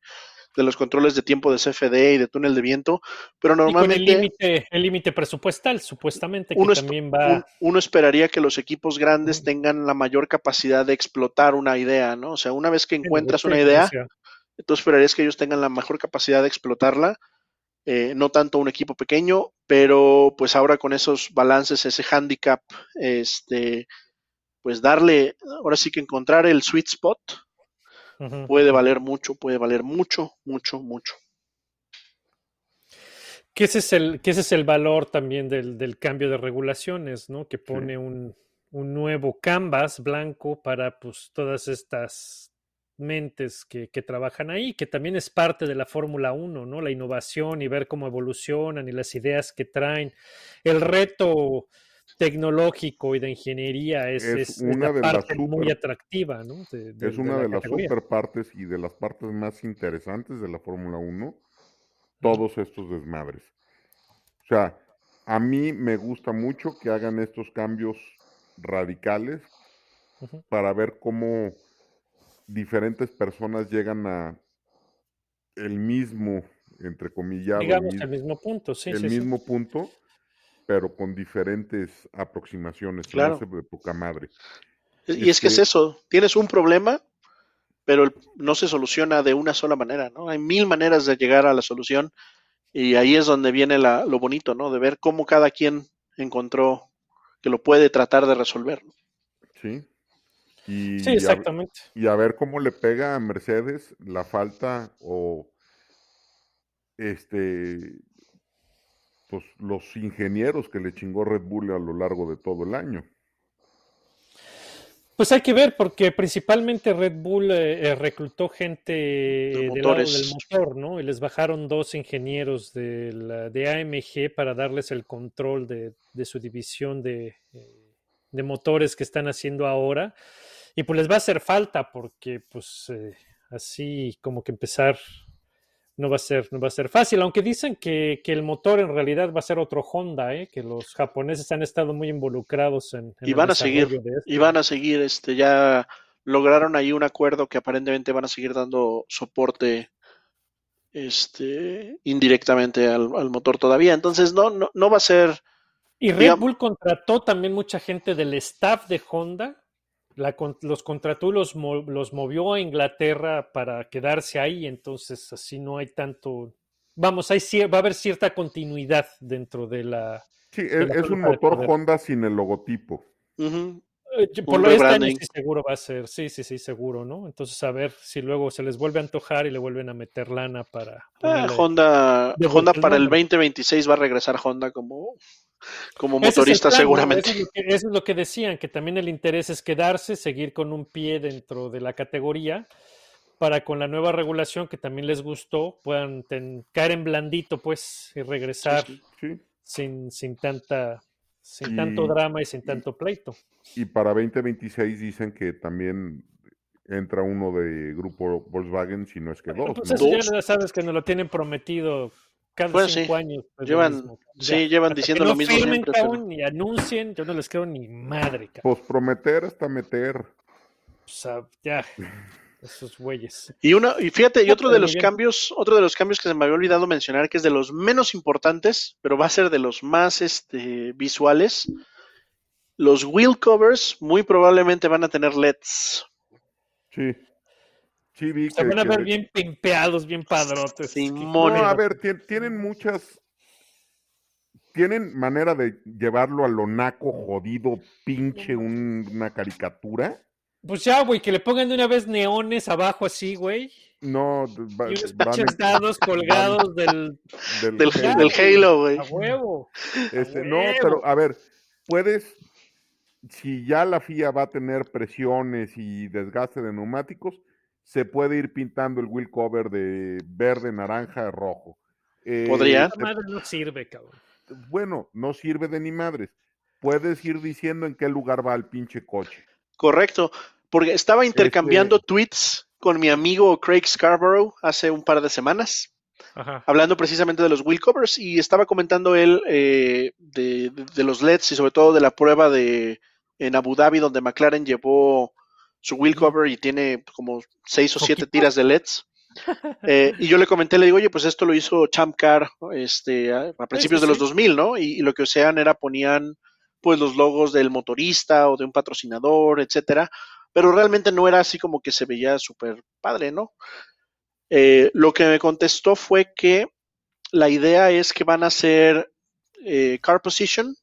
de los controles de tiempo de CFD y de túnel de viento, pero normalmente el límite presupuestal, supuestamente, que uno, también va. un- uno esperaría que los equipos grandes tengan la mayor capacidad de explotar una idea, ¿no? O sea, una vez que encuentras una idea, tú esperarías que ellos tengan la mejor capacidad de explotarla, eh, no tanto un equipo pequeño, pero pues ahora con esos balances, ese handicap, este, pues darle, ahora sí que encontrar el sweet spot puede valer mucho, puede valer mucho, mucho, mucho. Que ese es el, que ese es el valor también del, del cambio de regulaciones, ¿no? Que pone un, un nuevo canvas blanco para pues todas estas mentes que, que trabajan ahí, que también es parte de la Fórmula 1, ¿no? La innovación y ver cómo evolucionan y las ideas que traen. El reto tecnológico y de ingeniería es, Es es- es una de las parte muy atractiva, ¿no? De- de- Es una la de las super partes y de las partes más interesantes de la Fórmula 1, todos estos desmadres. O sea, a mí me gusta mucho que hagan estos cambios radicales para ver cómo diferentes personas llegan a el mismo, entre comillas, Digamos al mismo punto, sí, el sí, sí. mismo punto, pero con diferentes aproximaciones. Claro. de poca madre. Y es que es Este- eso, tienes un problema, pero el- no se soluciona de una sola manera, ¿no? Hay mil maneras de llegar a la solución y ahí es donde viene la- lo bonito, ¿no? De ver cómo cada quien encontró que lo puede tratar de resolver. ¿no? Sí. Y, Sí, a- exactamente. y a ver cómo le pega a Mercedes la falta o este pues los ingenieros que le chingó Red Bull a lo largo de todo el año. Pues hay que ver, porque principalmente Red Bull eh, eh, reclutó gente De del lado del motor, ¿no? Y les bajaron dos ingenieros de, la- de AMG para darles el control de, de su división de, eh, de motores que están haciendo ahora. Y pues les va a hacer falta, porque pues eh, así como que empezar no va a ser, no va a ser fácil, aunque dicen que, que el motor en realidad va a ser otro Honda, ¿eh? que los japoneses han estado muy involucrados en, en Y el van a seguir, de esto. y van a seguir, este, ya lograron ahí un acuerdo que aparentemente van a seguir dando soporte este, indirectamente al, al motor todavía. Entonces, no, no, no va a ser, Y Red Digamos- Bull contrató también mucha gente del staff de Honda. La los contrató y los, los movió a Inglaterra para quedarse ahí. Entonces, así no hay tanto. Vamos, hay va a haber cierta continuidad dentro de la. Sí, De es, la es un motor. Honda sin el logotipo. Eh, Por Un lo este año rebranding. sí seguro va a ser. Sí, sí, sí, seguro, ¿no? Entonces, a ver si luego se les vuelve a antojar y le vuelven a meter lana para. ah, Honda, de Honda para el nombre. 2026 va a regresar Honda como, como es motorista seguramente. Eso es, lo que, eso es lo que decían, que también el interés es quedarse, seguir con un pie dentro de la categoría, para con la nueva regulación que también les gustó, puedan ten- caer en blandito, pues, y regresar Sí, Sí. sin, sin tanta, sin Y- tanto drama y sin tanto pleito. Y para 2026 dicen que también entra uno de grupo Volkswagen, si no es que dos. Pues ¿no? eso ya Dos. ya sabes que nos lo tienen prometido cada Bueno, cinco sí. años. es lo Llevan- mismo. sí, llevan Hasta que diciendo no lo mismo firmen, siempre, pero- cabrón, ni anuncien, yo no les creo ni madre, cabrón. Pues prometer hasta meter. O sea, ya, esos güeyes. Y uno, y fíjate, y otro de los cambios, otro de los cambios que se me había olvidado mencionar, que es de los menos importantes, pero va a ser de los más este, visuales. Los wheel covers muy probablemente van a tener LEDs. Sí. Sí, vi Se que- van a ver bien pimpeados, bien padrotes. Simón. No, a ver, tien- tienen muchas. Tienen manera de llevarlo a lo naco, jodido, pinche, un- una caricatura. Pues ya, güey, que le pongan de una vez neones abajo así, güey. No, va- Y unos van pinches dados colgados del del- Del, Ya, del güey. Halo, güey. a huevo. Este, no, huevo. pero a ver, puedes, si ya la FIA va a tener presiones y desgaste de neumáticos, se puede ir pintando el wheel cover de verde, naranja, rojo. Eh, Podría. Esta madre no sirve, cabrón. bueno, no sirve de ni madres. Puedes ir diciendo en qué lugar va el pinche coche. Correcto, porque estaba intercambiando Este- tweets con mi amigo Craig Scarborough hace un par de semanas, Ajá. hablando precisamente de los wheel covers y estaba comentando él eh, de, de- de los LEDs y sobre todo de la prueba de en Abu Dhabi donde McLaren llevó su wheel cover y tiene como seis o siete tiras de LEDs. Eh, y yo le comenté, le digo, oye, pues esto lo hizo Champ Car este, a, a principios sí, de los sí. 2000, ¿no? Y, y lo que hacían era ponían pues los logos del motorista o de un patrocinador, etcétera, pero realmente no era así como que se veía súper padre, ¿no? Eh, lo que me contestó fue que la idea es que van a hacer eh, car position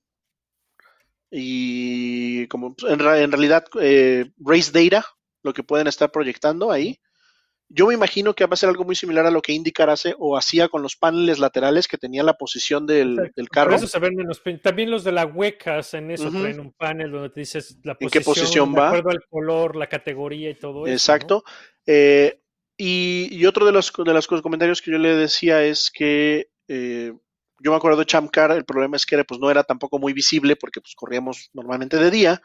y como en, ra- en realidad eh, Race Data, lo que pueden estar proyectando ahí. Yo me imagino que va a ser algo muy similar a lo que IndyCar hace o hacía con los paneles laterales que tenían la posición del, carro. eso se ven menos pin- También los de la hueca hacen eso, Ujú. traen un panel donde te dices la ¿En posición, qué posición de va? acuerdo al color, la categoría y todo eso. ¿no? Exacto. Eh, y, y otro de los, de los comentarios que yo le decía es que eh, yo me acuerdo de Chamcar, el problema es que era, pues, no era tampoco muy visible porque pues, corríamos normalmente de día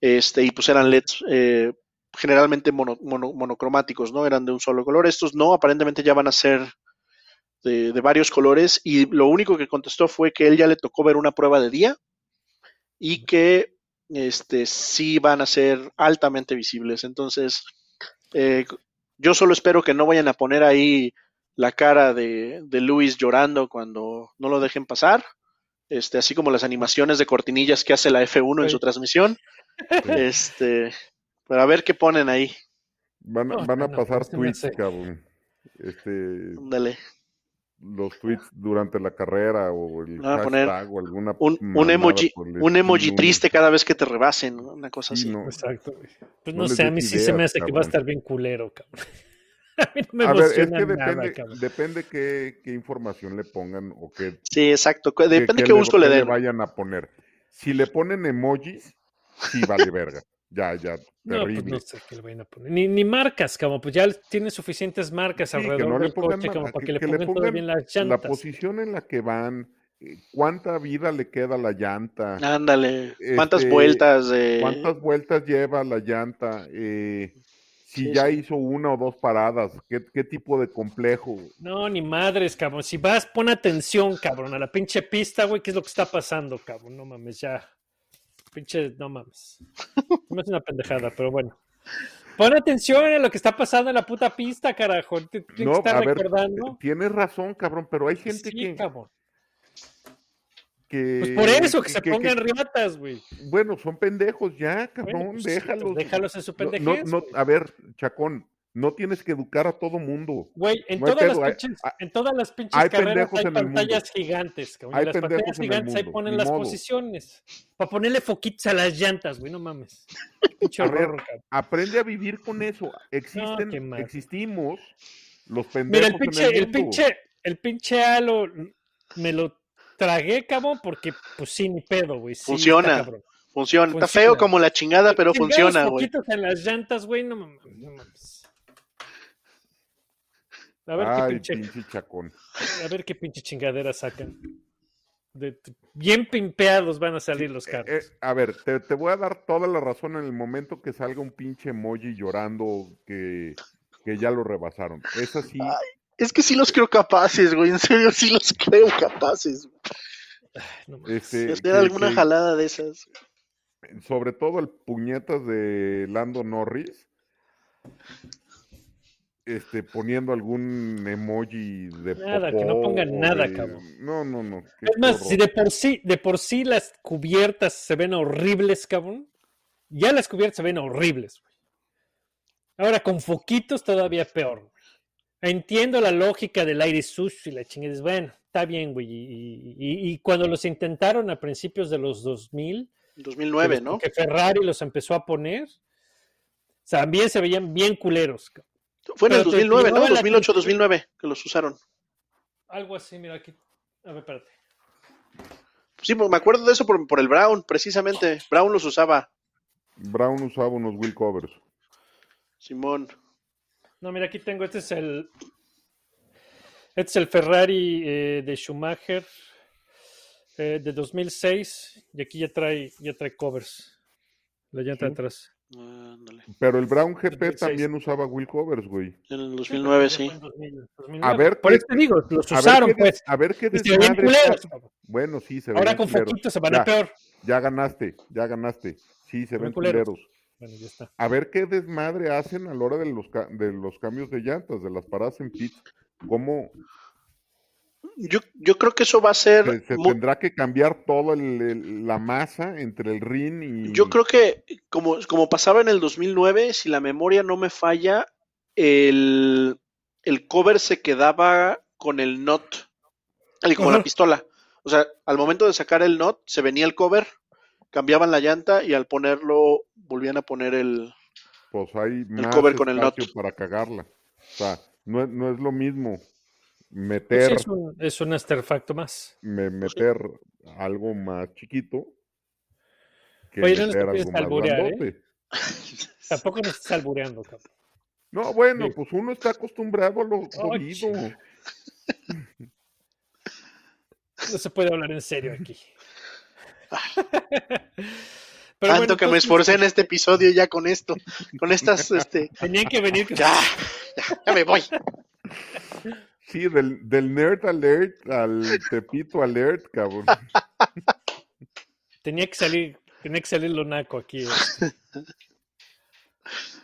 este, y pues eran LEDs eh, generalmente mono- mono- monocromáticos, ¿no? Eran de un solo color. Estos no, aparentemente ya van a ser de, de varios colores y lo único que contestó fue que él ya le tocó ver una prueba de día y que este, sí van a ser altamente visibles. Entonces, eh, yo solo espero que no vayan a poner ahí la cara de, de Luis llorando cuando no lo dejen pasar. Este, así como las animaciones de cortinillas que hace la F1 en su transmisión. Este, para ver qué ponen ahí. Van, van a no, pasar tweets, cabrón. Este, Ándale. los tweets durante la carrera o el Van a poner hashtag o alguna Un, un emoji, un emoji triste cada vez que te rebasen, una cosa Sí, así. no. Exacto. Pues No sé, a mí sí se me hace que va a estar bien culero, cabrón. a mí no me A ver, es que nada, depende, qué, qué información le pongan o qué, Sí, exacto. Depende qué qué gusto le qué den. vayan a poner. Si le ponen emojis, sí vale verga. Ya, ya, No, pues terrible. no sé qué le vayan a poner. Ni, ni marcas, como pues ya tiene suficientes marcas Sí, que alrededor no le del coche, como para que, que- le que le pongan, las La llantas. posición en la que van, eh, cuánta vida le queda a la llanta, Ándale. ¿Cuántas Este, vueltas? de cuántas vueltas lleva la llanta, eh, si Sí, ya sí. hizo una o dos paradas, qué, qué tipo de complejo. No, ni madres, cabrón. Si vas, pon atención, cabrón, a la pinche pista, güey, ¿qué es lo que está pasando, cabrón? No mames, ya. Pinche, no mames. No es una pendejada, pero bueno. Pon atención a lo que está pasando en la puta pista, carajo. Tienes que No, estar ver, recordando. tienes razón, cabrón, pero hay gente Sí, que, cabrón. Que- Pues por eso, que, se pongan que- riatas, güey. Bueno, son pendejos ya, Bueno, cabrón, pues déjalos. déjalos en su pendejez. no, no, güey. a ver, Chacón, no tienes que educar a todo mundo. Güey, en, no todas las pinches, hay- en todas las pinches hay carreras hay pantallas gigantes, cabrón. Hay las pantallas gigantes ahí ponen ni las modo. posiciones. Para ponerle foquitos a las llantas, güey, no mames. A ver. Aprende a vivir con eso. Existen, existimos los Mira, pendejos el pinche, en el, pinche, el pinche halo me lo tragué, cabrón, porque pues sí, ni pedo, güey. sí, está Funciona. Funciona. Está feo como la chingada, pero funciona, güey. en las llantas, güey, no mames. No mames. A ver qué pinche pinche Chacón. A ver qué pinche chingadera sacan. De- bien pimpeados van a salir los Eh, carros. eh, a ver, te, te voy a dar toda la razón en el momento que salga un pinche emoji llorando que, que ya lo rebasaron. Es así. Es que sí los creo capaces, güey. En serio, sí los creo capaces. güey. No mames. Este, De hacer que- alguna que- jalada de esas. sobre todo el puñetas de Lando Norris, este, poniendo algún emoji de Nada, que no pongan nada, de- cabrón. No, no, no. Es más, horror. si de por sí, de por sí las cubiertas se ven horribles, cabrón. Ya las cubiertas se ven horribles, güey. Ahora con foquitos todavía peor. Entiendo la lógica del aire sucio y la chingada. Bueno, está bien, güey. Y, y- y cuando los intentaron a principios de los 2000, 2009, que ¿no? Que Ferrari los empezó a poner. También se veían bien culeros. Fue en el pero te 2009, ¿no? llamaba la 2008, atención. 2009 que los usaron. Algo así, mira aquí. A ver, espérate. Sí, me acuerdo de eso por, por el Brown, precisamente. Brown los usaba, Brown usaba unos wheel covers. Simón. No, mira, aquí tengo. Este es el. Este es el Ferrari eh, de Schumacher eh, de 2006. Y aquí ya trae, ya trae covers. La llanta Sí. de atrás. Ándale. Pero el Brown GP 2006. también usaba wheel covers, güey. En el 2009, Ya sí. fue en 2000, 2009. A ver Por qué- eso te digo, los A ver usaron, qué pues. A ver qué Y se culeros. Bueno, sí, se Ahora con culeros. foquitos se van Ya, a peor. Ya ganaste, ya ganaste. Sí, se ven ven culeros. culeros. Bueno, ya está. A ver qué desmadre hacen a la hora de los, de los cambios de llantas, de las paradas en pit. ¿Cómo Yo, yo creo que eso va a ser. se, tendrá que cambiar toda la masa entre el ring y... Yo creo que, como, como pasaba en el 2009, si la memoria no me falla, el, el cover se quedaba con el knot, el- como la pistola. O sea, al momento de sacar el knot, se venía el cover cambiaban la llanta y al ponerlo volvían a poner el... Pues hay más cover con el espacio not. para cagarla. O sea, no, es- no es lo mismo Pues meter, es, un, es un artefacto más. me- meter algo más chiquito que Oye, meter algo más ¿eh? Tampoco nos estás albureando, cabrón. No, bueno, Sí. pues uno está acostumbrado a lo jodido. No se puede hablar en serio aquí. Pero Tanto bueno, que me esforcé en este episodio ya con esto, con estas, este... Tenían que venir. Ya, ya, ya me voy. Sí, del, del nerd alert al tepito alert, cabrón. Tenía que salir, tenía que salir lo naco aquí. este.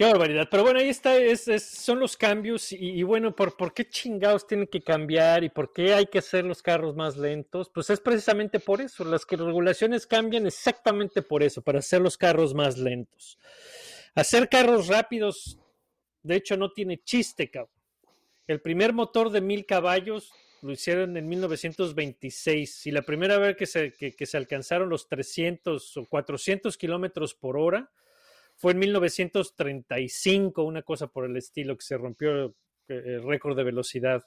Qué barbaridad. Pero bueno, ahí está, es, es- son los cambios y, bueno, ¿por, ¿por qué chingados tienen que cambiar y por qué hay que hacer los carros más lentos? Pues es precisamente por eso. Las que regulaciones cambian exactamente por eso, para hacer los carros más lentos. Hacer carros rápidos, de hecho, no tiene chiste, cabrón. El primer motor de mil caballos lo hicieron en 1926 y la primera vez que se, que se alcanzaron los 300 o 400 kilómetros por hora fue en 1935, una cosa por el estilo, que se rompió eh, el récord de velocidad.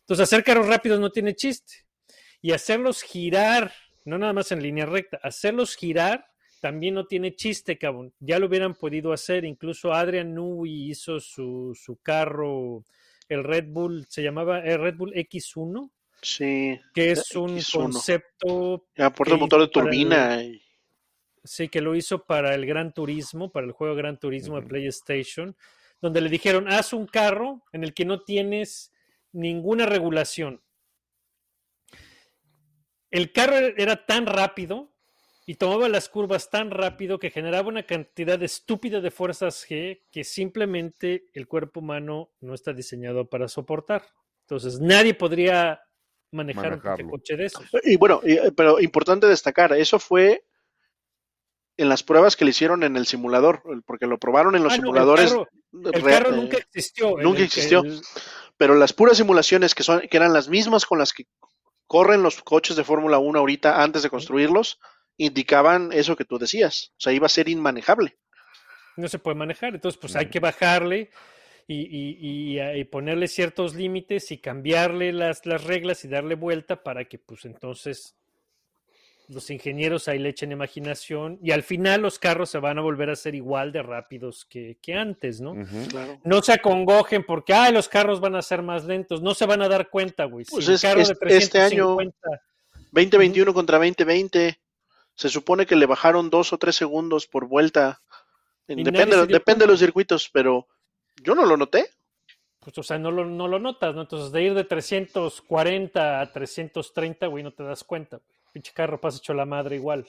Entonces, hacer carros rápidos no tiene chiste. Y hacerlos girar, no nada más en línea recta, hacerlos girar también no tiene chiste, cabrón. Ya lo hubieran podido hacer. Incluso Adrian Newey hizo su, su carro, el Red Bull, se llamaba el Red Bull X1, Sí, que es un X1. concepto aporta el motor de el- turbina. y- Sí, que lo hizo para el Gran Turismo, para el juego Gran Turismo de. PlayStation, donde le dijeron, haz un carro en el que no tienes ninguna regulación. El carro era tan rápido y tomaba las curvas tan rápido que generaba una cantidad estúpida de fuerzas G que simplemente el cuerpo humano no está diseñado para soportar. Entonces, nadie podría manejar un coche de esos. Y bueno, eh, pero importante destacar, eso fue en las pruebas que le hicieron en el simulador, porque lo probaron en los Ah, no, el simuladores. carro- El re- carro nunca existió. nunca existió. el- pero las puras simulaciones que son que eran las mismas con las que corren los coches de Fórmula 1 ahorita antes de construirlos, indicaban eso que tú decías, o sea, iba a ser inmanejable. no se puede manejar. Entonces, pues hay que bajarle y, y- y- y ponerle ciertos límites y cambiarle las, las reglas y darle vuelta para que, pues entonces, los ingenieros ahí le echen imaginación y al final los carros se van a volver a ser igual de rápidos que, que antes, ¿no? Claro. No se acongojen porque, ay, los carros van a ser más lentos. No se van a dar cuenta, güey. Si Pues el es- carro es- de este año- 350 2021 contra 2020, se supone que le bajaron dos o tres segundos por vuelta. Depende, depende de los circuitos, pero yo no lo noté. pues, o sea, no lo, no lo notas, ¿no? Entonces, de ir de 340 a 330, güey, no te das cuenta. güey. Pinche carro pasa hecho la madre igual.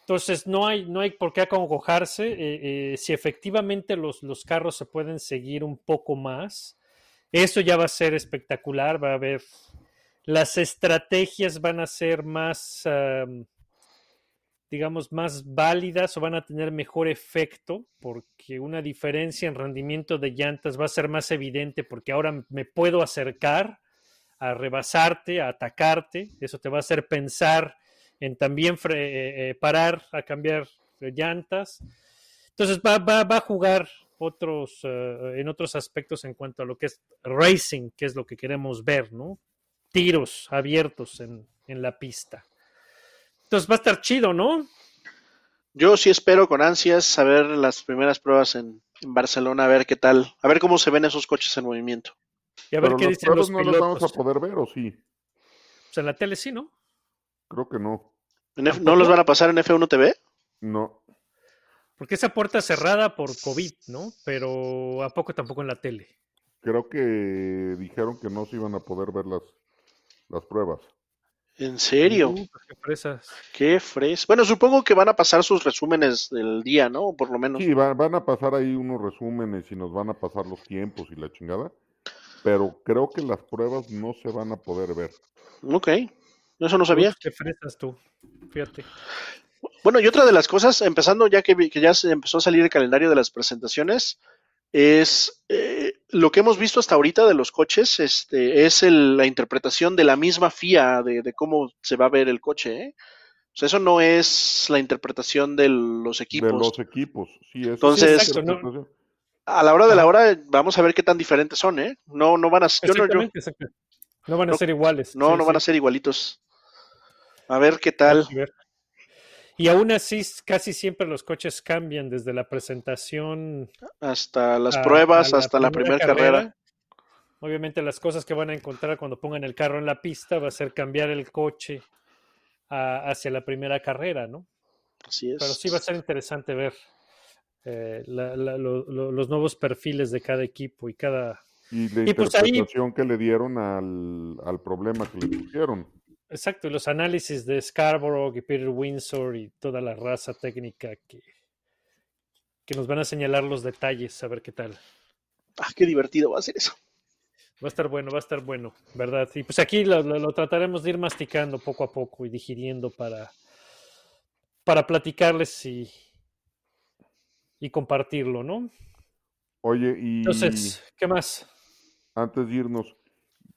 Entonces, no hay, no hay por qué acongojarse. eh, eh, si efectivamente los, los carros se pueden seguir un poco más, eso ya va a ser espectacular. Va a haber. Las estrategias van a ser más. am, digamos, más válidas o van a tener mejor efecto porque una diferencia en rendimiento de llantas va a ser más evidente porque ahora me puedo acercar a rebasarte, a atacarte, eso te va a hacer pensar en también eh, eh, parar a cambiar llantas. Entonces va, va, va a jugar otros, eh, en otros aspectos en cuanto a lo que es racing, que es lo que queremos ver, ¿no? Tiros abiertos en, en la pista. Entonces va a estar chido, ¿no? Yo sí espero con ansias saber las primeras pruebas en, en Barcelona, a ver qué tal, a ver cómo se ven esos coches en movimiento. Y a ver Pero qué dicen pruebas los no pilotos. las vamos a poder ver, ¿o sí? Pues en la tele sí, ¿no? Creo que no. En F- ¿No los van a pasar en F1 TV? No. Porque esa puerta cerrada por COVID, ¿no? Pero a poco tampoco en la tele. Creo que dijeron que no se iban a poder ver las, las pruebas. ¿En serio? Uh, pues qué fresas. Qué fres. Bueno, supongo que van a pasar sus resúmenes del día, ¿no? Por lo menos. Sí, va- van a pasar ahí unos resúmenes y nos van a pasar los tiempos y la chingada. Pero creo que las pruebas no se van a poder ver. Ok, eso no sabía. Qué fresas tú. Fíjate. Bueno, y otra de las cosas, empezando ya que, vi- que ya se empezó a salir el calendario de las presentaciones, es eh, lo que hemos visto hasta ahorita de los coches, este, es el- la interpretación de la misma FIA de, de cómo se va a ver el coche. ¿eh? O sea, eso no es la interpretación de los equipos. De los equipos, sí. eso Entonces- sí es Exacto, ¿no? A la hora de la hora, vamos a ver qué tan diferentes son, ¿eh? No, no van a yo no. No van a No, ser iguales. no, sí, no van a ser igualitos. A ver qué tal. Ver. Y aún así, casi siempre los coches cambian desde la presentación Hasta las a- pruebas, a hasta la primera carrera. Obviamente las cosas que van a encontrar cuando pongan el carro en la pista va a ser cambiar el coche a- hacia la primera carrera, ¿no? Así es. Pero sí va a ser interesante ver eh, la- la- lo- lo- los nuevos perfiles de cada equipo y cada... Y la Y pues ahí- interpretación que le dieron al, al problema que le pusieron. Exacto, y los análisis de Scarborough y Peter Windsor y toda la raza técnica que, que nos van a señalar los detalles, a ver qué tal. Ah, qué divertido va a ser eso. Va a estar bueno, va a estar bueno, ¿verdad? Y pues aquí lo, lo- lo trataremos de ir masticando poco a poco y digiriendo para, para platicarles y, y compartirlo, ¿no? Oye, y Entonces, ¿qué más? antes de irnos,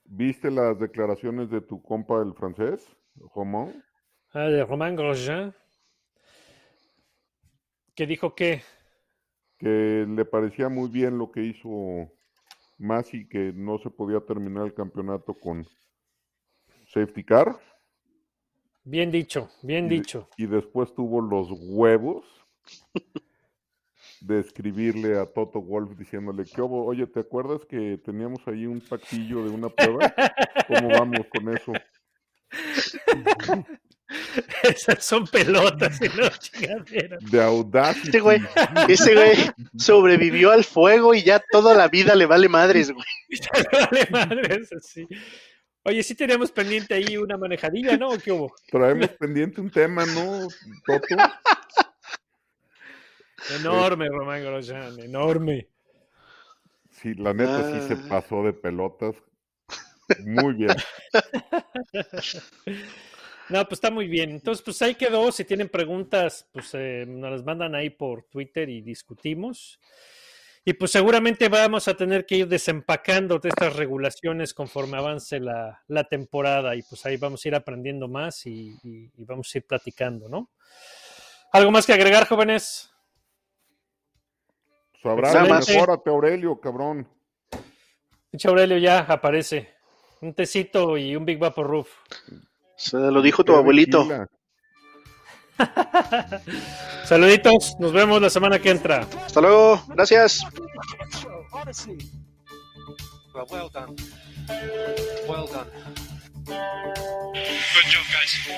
¿viste las declaraciones de tu compa el francés, Román? Ah, de Romain Grosjean, que dijo que Que le parecía muy bien lo que hizo Masi, que no se podía terminar el campeonato con safety car. bien dicho, bien y, dicho. y después tuvo los huevos de escribirle a Toto Wolf diciéndole, ¿qué hubo? Oye, ¿te acuerdas que teníamos ahí un pactillo de una prueba? ¿Cómo vamos con eso? Esas son pelotas y no chingaderas. De Audacity. Este güey, ese güey sobrevivió al fuego y ya toda la vida le vale madres, güey. Vale madres, así. Oye, sí teníamos pendiente ahí una manejadilla, ¿no? ¿O ¿Qué hubo? Traemos pendiente un tema, ¿no, Toto? Enorme, Román Grosjean, enorme. Sí, la neta sí se Ah. pasó de pelotas. Muy bien. No, pues está muy bien. Entonces, pues ahí quedó. Si tienen preguntas, pues eh, nos las mandan ahí por Twitter y discutimos. Y pues seguramente vamos a tener que ir desempacando de estas regulaciones conforme avance la, la temporada y pues ahí vamos a ir aprendiendo más y, y- y vamos a ir platicando, ¿no? ¿Algo más que agregar, jóvenes? Sobrado, mejorate, Aurelio, cabrón. Pinche ya aparece. Un tecito y un Big Vapor Roof. Se lo dijo tu abuelito. Saluditos, nos vemos la semana que entra. Hasta luego, gracias. Good job, guys.